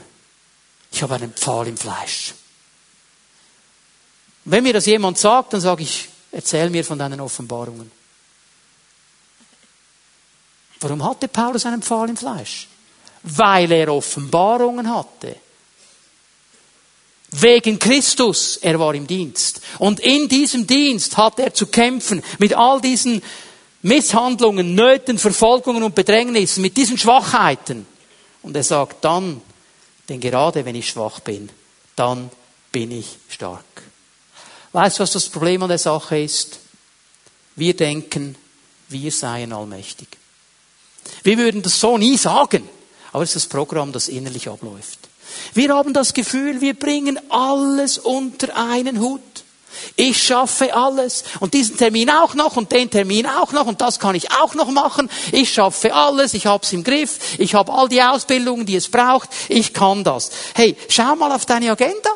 S1: ich habe einen Pfahl im Fleisch. Und wenn mir das jemand sagt, dann sage ich, erzähl mir von deinen Offenbarungen. Warum hatte Paulus einen Pfahl im Fleisch? Weil er Offenbarungen hatte. Wegen Christus, er war im Dienst. Und in diesem Dienst hat er zu kämpfen mit all diesen Misshandlungen, Nöten, Verfolgungen und Bedrängnissen, mit diesen Schwachheiten. Und er sagt dann, denn gerade wenn ich schwach bin, dann bin ich stark. Weißt du, was das Problem an der Sache ist? Wir denken, wir seien allmächtig. Wir würden das so nie sagen, aber es ist das Programm, das innerlich abläuft. Wir haben das Gefühl, wir bringen alles unter einen Hut. Ich schaffe alles und diesen Termin auch noch und den Termin auch noch und das kann ich auch noch machen. Ich schaffe alles, ich habe es im Griff, ich habe all die Ausbildungen, die es braucht, ich kann das. Hey, schau mal auf deine Agenda.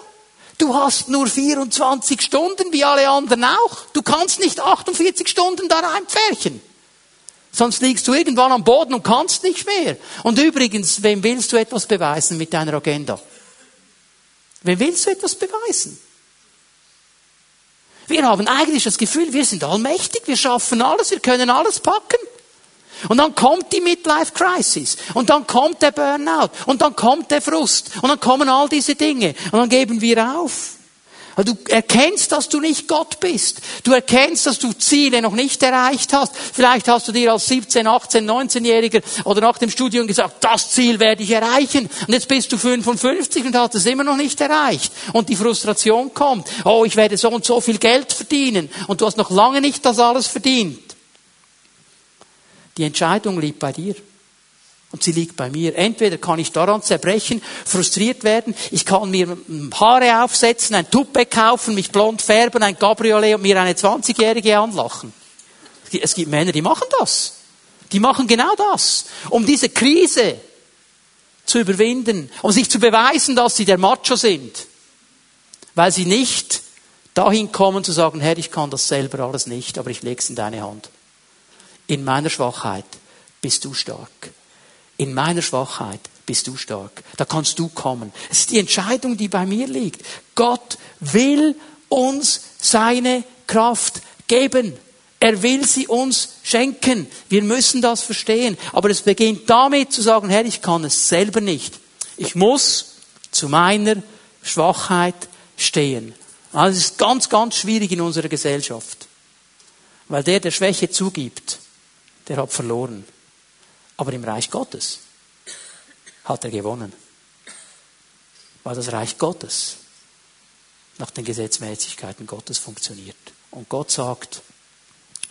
S1: Du hast nur 24 Stunden, wie alle anderen auch. Du kannst nicht 48 Stunden da reinpferchen. Sonst liegst du irgendwann am Boden und kannst nicht mehr. Und übrigens, wem willst du etwas beweisen mit deiner Agenda? Wem willst du etwas beweisen? Wir haben eigentlich das Gefühl, wir sind allmächtig, wir schaffen alles, wir können alles packen. Und dann kommt die Midlife Crisis. Und dann kommt der Burnout. Und dann kommt der Frust. Und dann kommen all diese Dinge. Und dann geben wir auf. Du erkennst, dass du nicht Gott bist. Du erkennst, dass du Ziele noch nicht erreicht hast. Vielleicht hast du dir als 17, 18, 19-Jähriger oder nach dem Studium gesagt, das Ziel werde ich erreichen. Und jetzt bist du 55 und hast es immer noch nicht erreicht. Und die Frustration kommt. Oh, ich werde so und so viel Geld verdienen. Und du hast noch lange nicht das alles verdient. Die Entscheidung liegt bei dir. Und sie liegt bei mir. Entweder kann ich daran zerbrechen, frustriert werden, ich kann mir Haare aufsetzen, ein Tuppe kaufen, mich blond färben, ein Cabriolet und mir eine 20-Jährige anlachen. Es gibt Männer, die machen das. Die machen genau das. Um diese Krise zu überwinden, um sich zu beweisen, dass sie der Macho sind. Weil sie nicht dahin kommen zu sagen, Herr, ich kann das selber alles nicht, aber ich lege es in deine Hand. In meiner Schwachheit bist du stark. In meiner Schwachheit bist du stark. Da kannst du kommen. Es ist die Entscheidung, die bei mir liegt. Gott will uns seine Kraft geben. Er will sie uns schenken. Wir müssen das verstehen. Aber es beginnt damit zu sagen, Herr, ich kann es selber nicht. Ich muss zu meiner Schwachheit stehen. Also es ist ganz, ganz schwierig in unserer Gesellschaft. Weil der, der Schwäche zugibt, der hat verloren. Aber im Reich Gottes hat er gewonnen. Weil das Reich Gottes nach den Gesetzmäßigkeiten Gottes funktioniert. Und Gott sagt,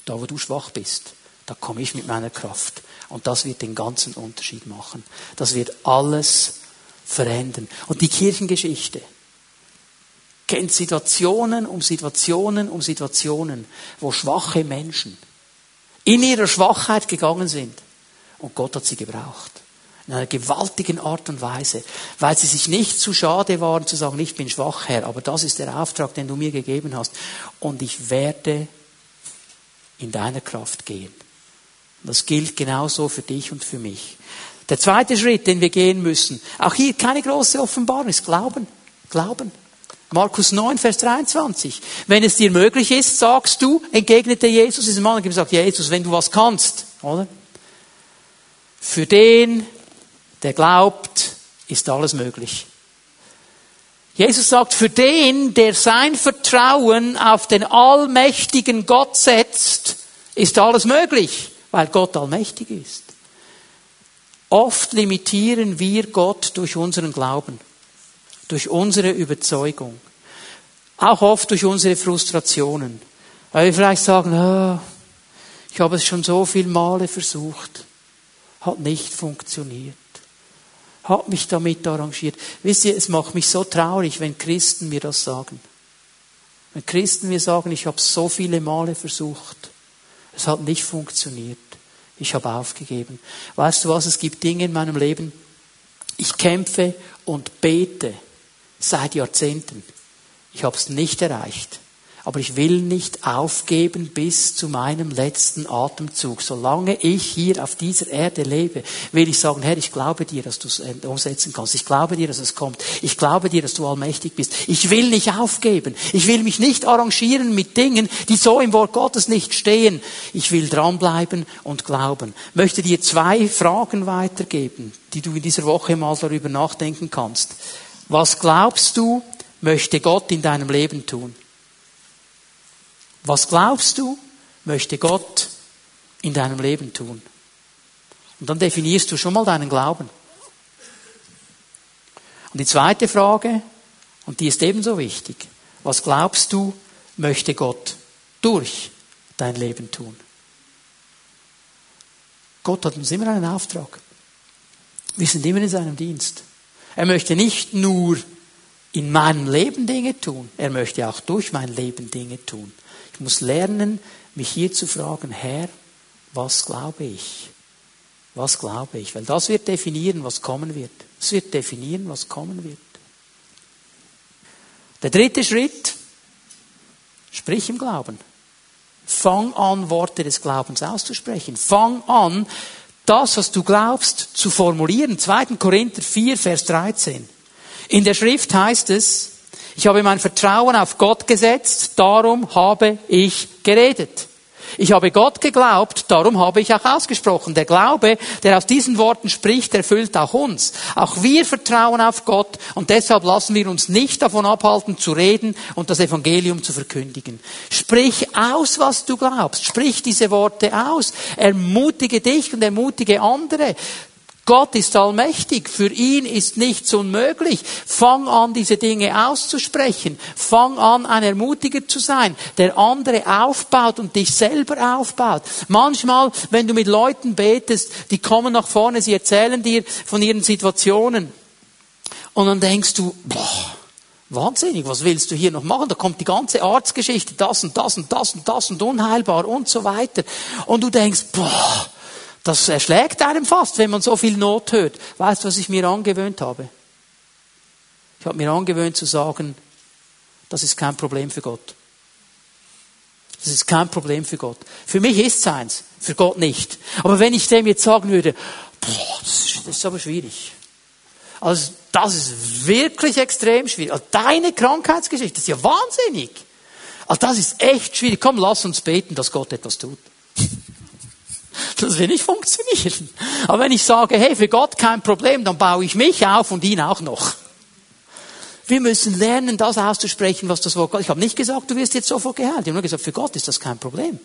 S1: da wo du schwach bist, da komme ich mit meiner Kraft. Und das wird den ganzen Unterschied machen. Das wird alles verändern. Und die Kirchengeschichte kennt Situationen um Situationen um Situationen, wo schwache Menschen in ihrer Schwachheit gegangen sind und Gott hat sie gebraucht. In einer gewaltigen Art und Weise. Weil sie sich nicht zu schade waren zu sagen, ich bin schwach, Herr, aber das ist der Auftrag, den du mir gegeben hast. Und ich werde in deiner Kraft gehen. Und das gilt genauso für dich und für mich. Der zweite Schritt, den wir gehen müssen, auch hier keine große Offenbarung, ist Glauben. Glauben. Markus 9, Vers 23. Wenn es dir möglich ist, sagst du, entgegnete Jesus, diesem Mann hat gesagt, Jesus, wenn du was kannst, oder? Für den, der glaubt, ist alles möglich. Jesus sagt, für den, der sein Vertrauen auf den allmächtigen Gott setzt, ist alles möglich, weil Gott allmächtig ist. Oft limitieren wir Gott durch unseren Glauben, durch unsere Überzeugung, auch oft durch unsere Frustrationen, weil wir vielleicht sagen, oh, ich habe es schon so viele Male versucht hat nicht funktioniert. Hat mich damit arrangiert. Wisst ihr, es macht mich so traurig, wenn Christen mir das sagen. Wenn Christen mir sagen, ich habe so viele Male versucht, es hat nicht funktioniert. Ich habe aufgegeben. Weißt du was, es gibt Dinge in meinem Leben, ich kämpfe und bete seit Jahrzehnten. Ich habe es nicht erreicht. Aber ich will nicht aufgeben bis zu meinem letzten Atemzug. Solange ich hier auf dieser Erde lebe, will ich sagen, Herr, ich glaube dir, dass du es umsetzen kannst. Ich glaube dir, dass es kommt. Ich glaube dir, dass du allmächtig bist. Ich will nicht aufgeben. Ich will mich nicht arrangieren mit Dingen, die so im Wort Gottes nicht stehen. Ich will dranbleiben und glauben. Ich möchte dir zwei Fragen weitergeben, die du in dieser Woche mal darüber nachdenken kannst. Was glaubst du, möchte Gott in deinem Leben tun? Was glaubst du, möchte Gott in deinem Leben tun? Und dann definierst du schon mal deinen Glauben. Und die zweite Frage, und die ist ebenso wichtig, was glaubst du, möchte Gott durch dein Leben tun? Gott hat uns immer einen Auftrag. Wir sind immer in seinem Dienst. Er möchte nicht nur in meinem Leben Dinge tun, er möchte auch durch mein Leben Dinge tun. Ich muss lernen, mich hier zu fragen, Herr, was glaube ich? Was glaube ich? Weil das wird definieren, was kommen wird. Es wird definieren, was kommen wird. Der dritte Schritt, sprich im Glauben. Fang an, Worte des Glaubens auszusprechen. Fang an, das, was du glaubst, zu formulieren. 2. Korinther 4, Vers 13. In der Schrift heißt es, ich habe mein Vertrauen auf Gott gesetzt, darum habe ich geredet. Ich habe Gott geglaubt, darum habe ich auch ausgesprochen. Der Glaube, der aus diesen Worten spricht, erfüllt auch uns. Auch wir vertrauen auf Gott und deshalb lassen wir uns nicht davon abhalten zu reden und das Evangelium zu verkündigen. Sprich aus, was du glaubst. Sprich diese Worte aus. Ermutige dich und ermutige andere. Gott ist allmächtig. Für ihn ist nichts unmöglich. Fang an, diese Dinge auszusprechen. Fang an, ein Ermutiger zu sein, der andere aufbaut und dich selber aufbaut. Manchmal, wenn du mit Leuten betest, die kommen nach vorne, sie erzählen dir von ihren Situationen. Und dann denkst du, boah, Wahnsinnig, was willst du hier noch machen? Da kommt die ganze Arztgeschichte, das und das und das und das und unheilbar und so weiter. Und du denkst, boah, das erschlägt einem fast, wenn man so viel Not hört. Weißt du, was ich mir angewöhnt habe? Ich habe mir angewöhnt zu sagen, das ist kein Problem für Gott. Das ist kein Problem für Gott. Für mich ist es eins, für Gott nicht. Aber wenn ich dem jetzt sagen würde, boah, das ist, das ist aber schwierig. Also, das ist wirklich extrem schwierig. Also, deine Krankheitsgeschichte ist ja wahnsinnig. Also, das ist echt schwierig. Komm, lass uns beten, dass Gott etwas tut. Das will nicht funktionieren. Aber wenn ich sage, hey, für Gott kein Problem, dann baue ich mich auf und ihn auch noch. Wir müssen lernen, das auszusprechen, was das Wort Gott. Ich habe nicht gesagt, du wirst jetzt sofort geheilt. Ich habe nur gesagt, für Gott ist das kein Problem.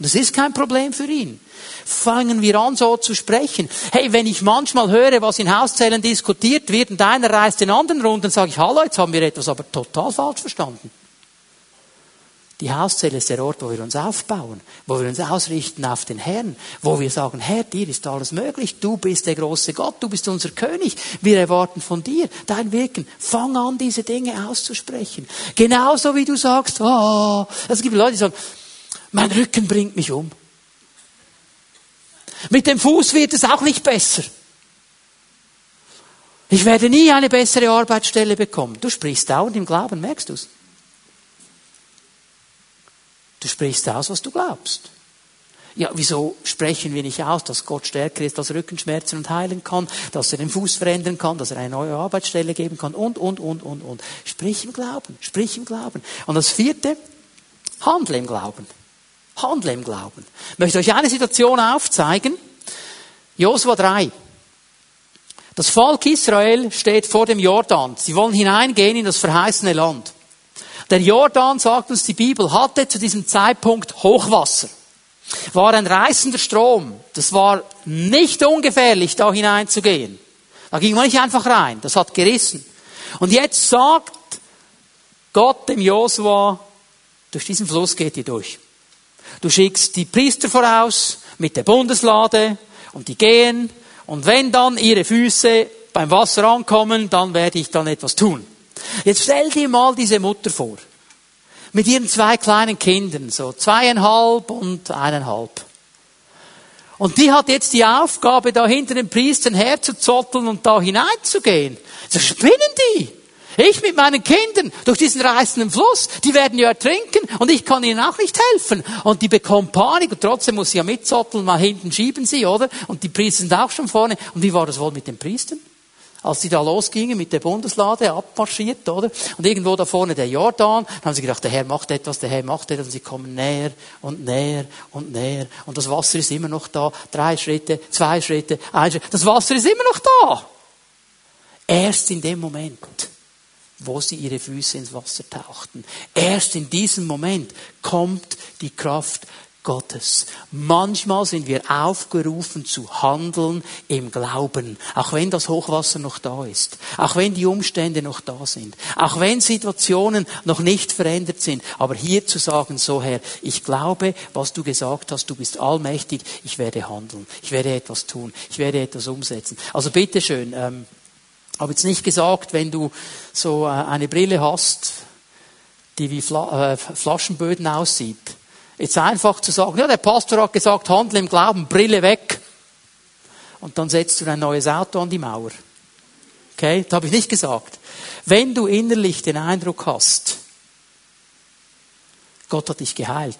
S1: Und das ist kein Problem für ihn. Fangen wir an, so zu sprechen. Hey, wenn ich manchmal höre, was in Hauszellen diskutiert wird und einer reißt den anderen runter, dann sage ich, hallo, jetzt haben wir etwas aber total falsch verstanden. Die Hauszelle ist der Ort, wo wir uns aufbauen, wo wir uns ausrichten auf den Herrn, wo wir sagen, Herr, dir ist alles möglich, du bist der große Gott, du bist unser König, wir erwarten von dir dein Wirken. Fang an, diese Dinge auszusprechen. Genauso wie du sagst, oh, es gibt Leute, die sagen, mein Rücken bringt mich um. Mit dem Fuß wird es auch nicht besser. Ich werde nie eine bessere Arbeitsstelle bekommen. Du sprichst dauernd im Glauben, merkst du's? Du sprichst aus, was du glaubst. Ja, wieso sprechen wir nicht aus, dass Gott stärker ist als Rückenschmerzen und heilen kann, dass er den Fuß verändern kann, dass er eine neue Arbeitsstelle geben kann und, und, und, und, und. Sprich im Glauben, sprich im Glauben. Und das vierte, handle im Glauben. Handle im Glauben. Ich möchte euch eine Situation aufzeigen. Josua 3. Das Volk Israel steht vor dem Jordan. Sie wollen hineingehen in das verheißene Land. Der Jordan, sagt uns die Bibel, hatte zu diesem Zeitpunkt Hochwasser. War ein reißender Strom. Das war nicht ungefährlich, da hineinzugehen. Da ging man nicht einfach rein. Das hat gerissen. Und jetzt sagt Gott dem Josua, durch diesen Fluss geht ihr durch. Du schickst die Priester voraus mit der Bundeslade und die gehen. Und wenn dann ihre Füße beim Wasser ankommen, dann werde ich dann etwas tun. Jetzt stell dir mal diese Mutter vor. Mit ihren zwei kleinen Kindern, so zweieinhalb und eineinhalb. Und die hat jetzt die Aufgabe, da hinter den Priestern herzuzotteln und da hineinzugehen. So spinnen die. Ich mit meinen Kindern durch diesen reißenden Fluss, die werden ja ertrinken und ich kann ihnen auch nicht helfen. Und die bekommen Panik und trotzdem muss sie ja mitzotteln, mal hinten schieben sie, oder? Und die Priester sind auch schon vorne. Und wie war das wohl mit den Priestern? Als die da losgingen mit der Bundeslade, abmarschiert, oder? Und irgendwo da vorne der Jordan, dann haben sie gedacht, der Herr macht etwas, der Herr macht etwas, und sie kommen näher und näher und näher. Und das Wasser ist immer noch da. Drei Schritte, zwei Schritte, ein Schritt. Das Wasser ist immer noch da. Erst in dem Moment, wo sie ihre Füße ins Wasser tauchten. Erst in diesem Moment kommt die Kraft Gottes. Manchmal sind wir aufgerufen zu handeln im Glauben, auch wenn das Hochwasser noch da ist, auch wenn die Umstände noch da sind, auch wenn Situationen noch nicht verändert sind, aber hier zu sagen, so Herr, ich glaube, was du gesagt hast, du bist allmächtig, ich werde handeln, ich werde etwas tun, ich werde etwas umsetzen. Also bitteschön, ähm, habe jetzt nicht gesagt, wenn du so äh, eine Brille hast, die wie äh, Flaschenböden aussieht, Jetzt einfach zu sagen, ja, der Pastor hat gesagt, handle im Glauben, Brille weg. Und dann setzt du ein neues Auto an die Mauer. Okay? Das habe ich nicht gesagt. Wenn du innerlich den Eindruck hast, Gott hat dich geheilt,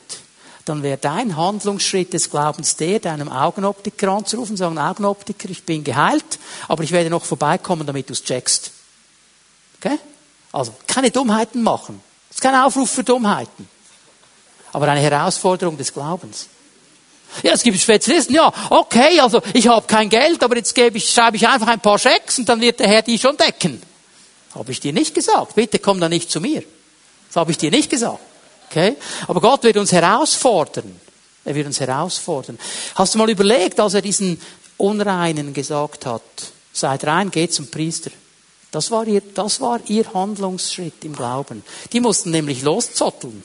S1: dann wäre dein Handlungsschritt des Glaubens der, deinem Augenoptiker anzurufen, sagen, Augenoptiker, ich bin geheilt, aber ich werde noch vorbeikommen, damit du es checkst. Okay? Also, keine Dummheiten machen. Das ist kein Aufruf für Dummheiten aber eine Herausforderung des Glaubens. Ja, es gibt Spezialisten, ja, okay, also ich habe kein Geld, aber jetzt gebe ich, schreibe ich einfach ein paar Schecks und dann wird der Herr die schon decken. Habe ich dir nicht gesagt. Bitte komm da nicht zu mir. Das habe ich dir nicht gesagt. Okay? Aber Gott wird uns herausfordern. Er wird uns herausfordern. Hast du mal überlegt, als er diesen Unreinen gesagt hat, seid rein, geht zum Priester. Das war ihr, das war ihr Handlungsschritt im Glauben. Die mussten nämlich loszotteln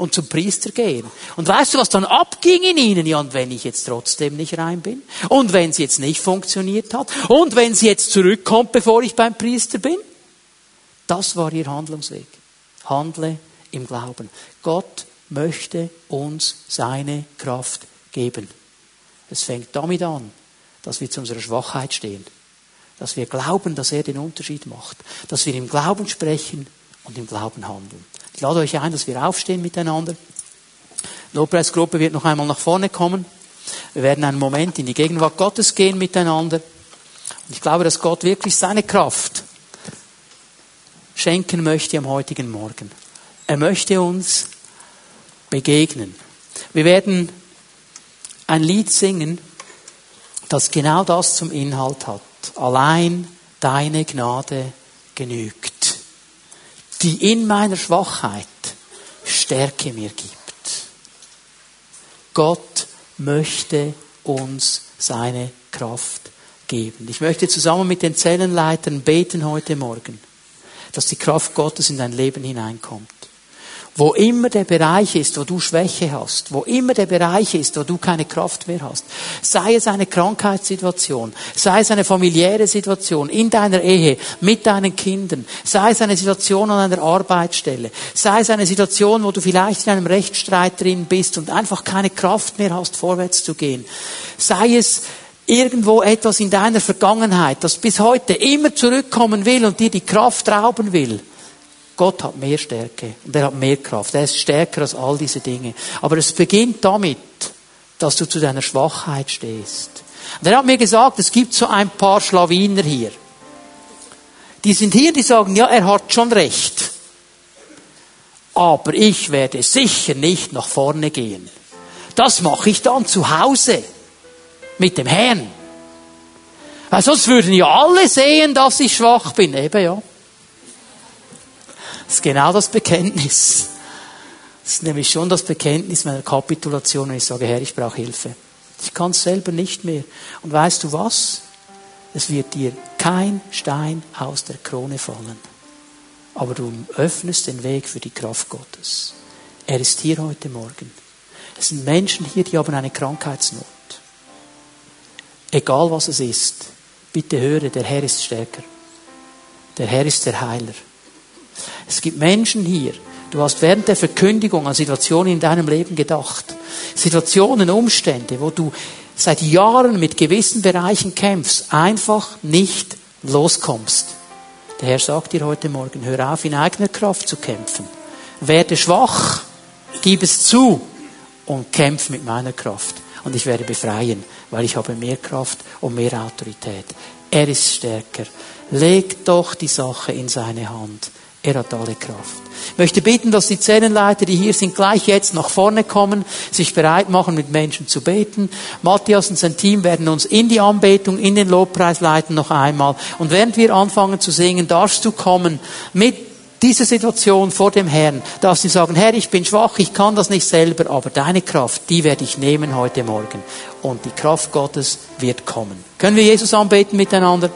S1: und zum Priester gehen. Und weißt du, was dann abging in ihnen? Ja, und wenn ich jetzt trotzdem nicht rein bin? Und wenn es jetzt nicht funktioniert hat? Und wenn sie jetzt zurückkommt, bevor ich beim Priester bin? Das war ihr Handlungsweg. Handle im Glauben. Gott möchte uns seine Kraft geben. Es fängt damit an, dass wir zu unserer Schwachheit stehen. Dass wir glauben, dass er den Unterschied macht. Dass wir im Glauben sprechen und im Glauben handeln. Ich lade euch ein, dass wir aufstehen miteinander. Lobpreisgruppe wird noch einmal nach vorne kommen. Wir werden einen Moment in die Gegenwart Gottes gehen miteinander. Und ich glaube, dass Gott wirklich seine Kraft schenken möchte am heutigen Morgen. Er möchte uns begegnen. Wir werden ein Lied singen, das genau das zum Inhalt hat. Allein deine Gnade genügt die in meiner Schwachheit Stärke mir gibt. Gott möchte uns seine Kraft geben. Ich möchte zusammen mit den Zellenleitern beten heute Morgen, dass die Kraft Gottes in dein Leben hineinkommt. Wo immer der Bereich ist, wo du Schwäche hast, wo immer der Bereich ist, wo du keine Kraft mehr hast, sei es eine Krankheitssituation, sei es eine familiäre Situation in deiner Ehe, mit deinen Kindern, sei es eine Situation an einer Arbeitsstelle, sei es eine Situation, wo du vielleicht in einem Rechtsstreit drin bist und einfach keine Kraft mehr hast, vorwärts zu gehen, sei es irgendwo etwas in deiner Vergangenheit, das bis heute immer zurückkommen will und dir die Kraft rauben will, Gott hat mehr Stärke und er hat mehr Kraft. Er ist stärker als all diese Dinge. Aber es beginnt damit, dass du zu deiner Schwachheit stehst. Und er hat mir gesagt, es gibt so ein paar Schlawiner hier. Die sind hier, die sagen, ja, er hat schon recht. Aber ich werde sicher nicht nach vorne gehen. Das mache ich dann zu Hause mit dem Herrn. Weil sonst würden ja alle sehen, dass ich schwach bin. Eben ja. Das ist genau das Bekenntnis. Das ist nämlich schon das Bekenntnis meiner Kapitulation, wenn ich sage, Herr, ich brauche Hilfe. Ich kann es selber nicht mehr. Und weißt du was? Es wird dir kein Stein aus der Krone fallen. Aber du öffnest den Weg für die Kraft Gottes. Er ist hier heute Morgen. Es sind Menschen hier, die haben eine Krankheitsnot. Egal was es ist, bitte höre, der Herr ist stärker. Der Herr ist der Heiler. Es gibt Menschen hier, du hast während der Verkündigung an Situationen in deinem Leben gedacht. Situationen, Umstände, wo du seit Jahren mit gewissen Bereichen kämpfst, einfach nicht loskommst. Der Herr sagt dir heute Morgen, hör auf, in eigener Kraft zu kämpfen. Werde schwach, gib es zu und kämpf mit meiner Kraft. Und ich werde befreien, weil ich habe mehr Kraft und mehr Autorität. Er ist stärker. Leg doch die Sache in seine Hand. Er hat alle Kraft. Ich möchte bitten, dass die Zellenleiter, die hier sind, gleich jetzt nach vorne kommen, sich bereit machen, mit Menschen zu beten. Matthias und sein Team werden uns in die Anbetung, in den Lobpreis leiten noch einmal. Und während wir anfangen zu singen, darfst du kommen mit dieser Situation vor dem Herrn, darfst du sagen, Herr, ich bin schwach, ich kann das nicht selber, aber deine Kraft, die werde ich nehmen heute Morgen. Und die Kraft Gottes wird kommen. Können wir Jesus anbeten miteinander?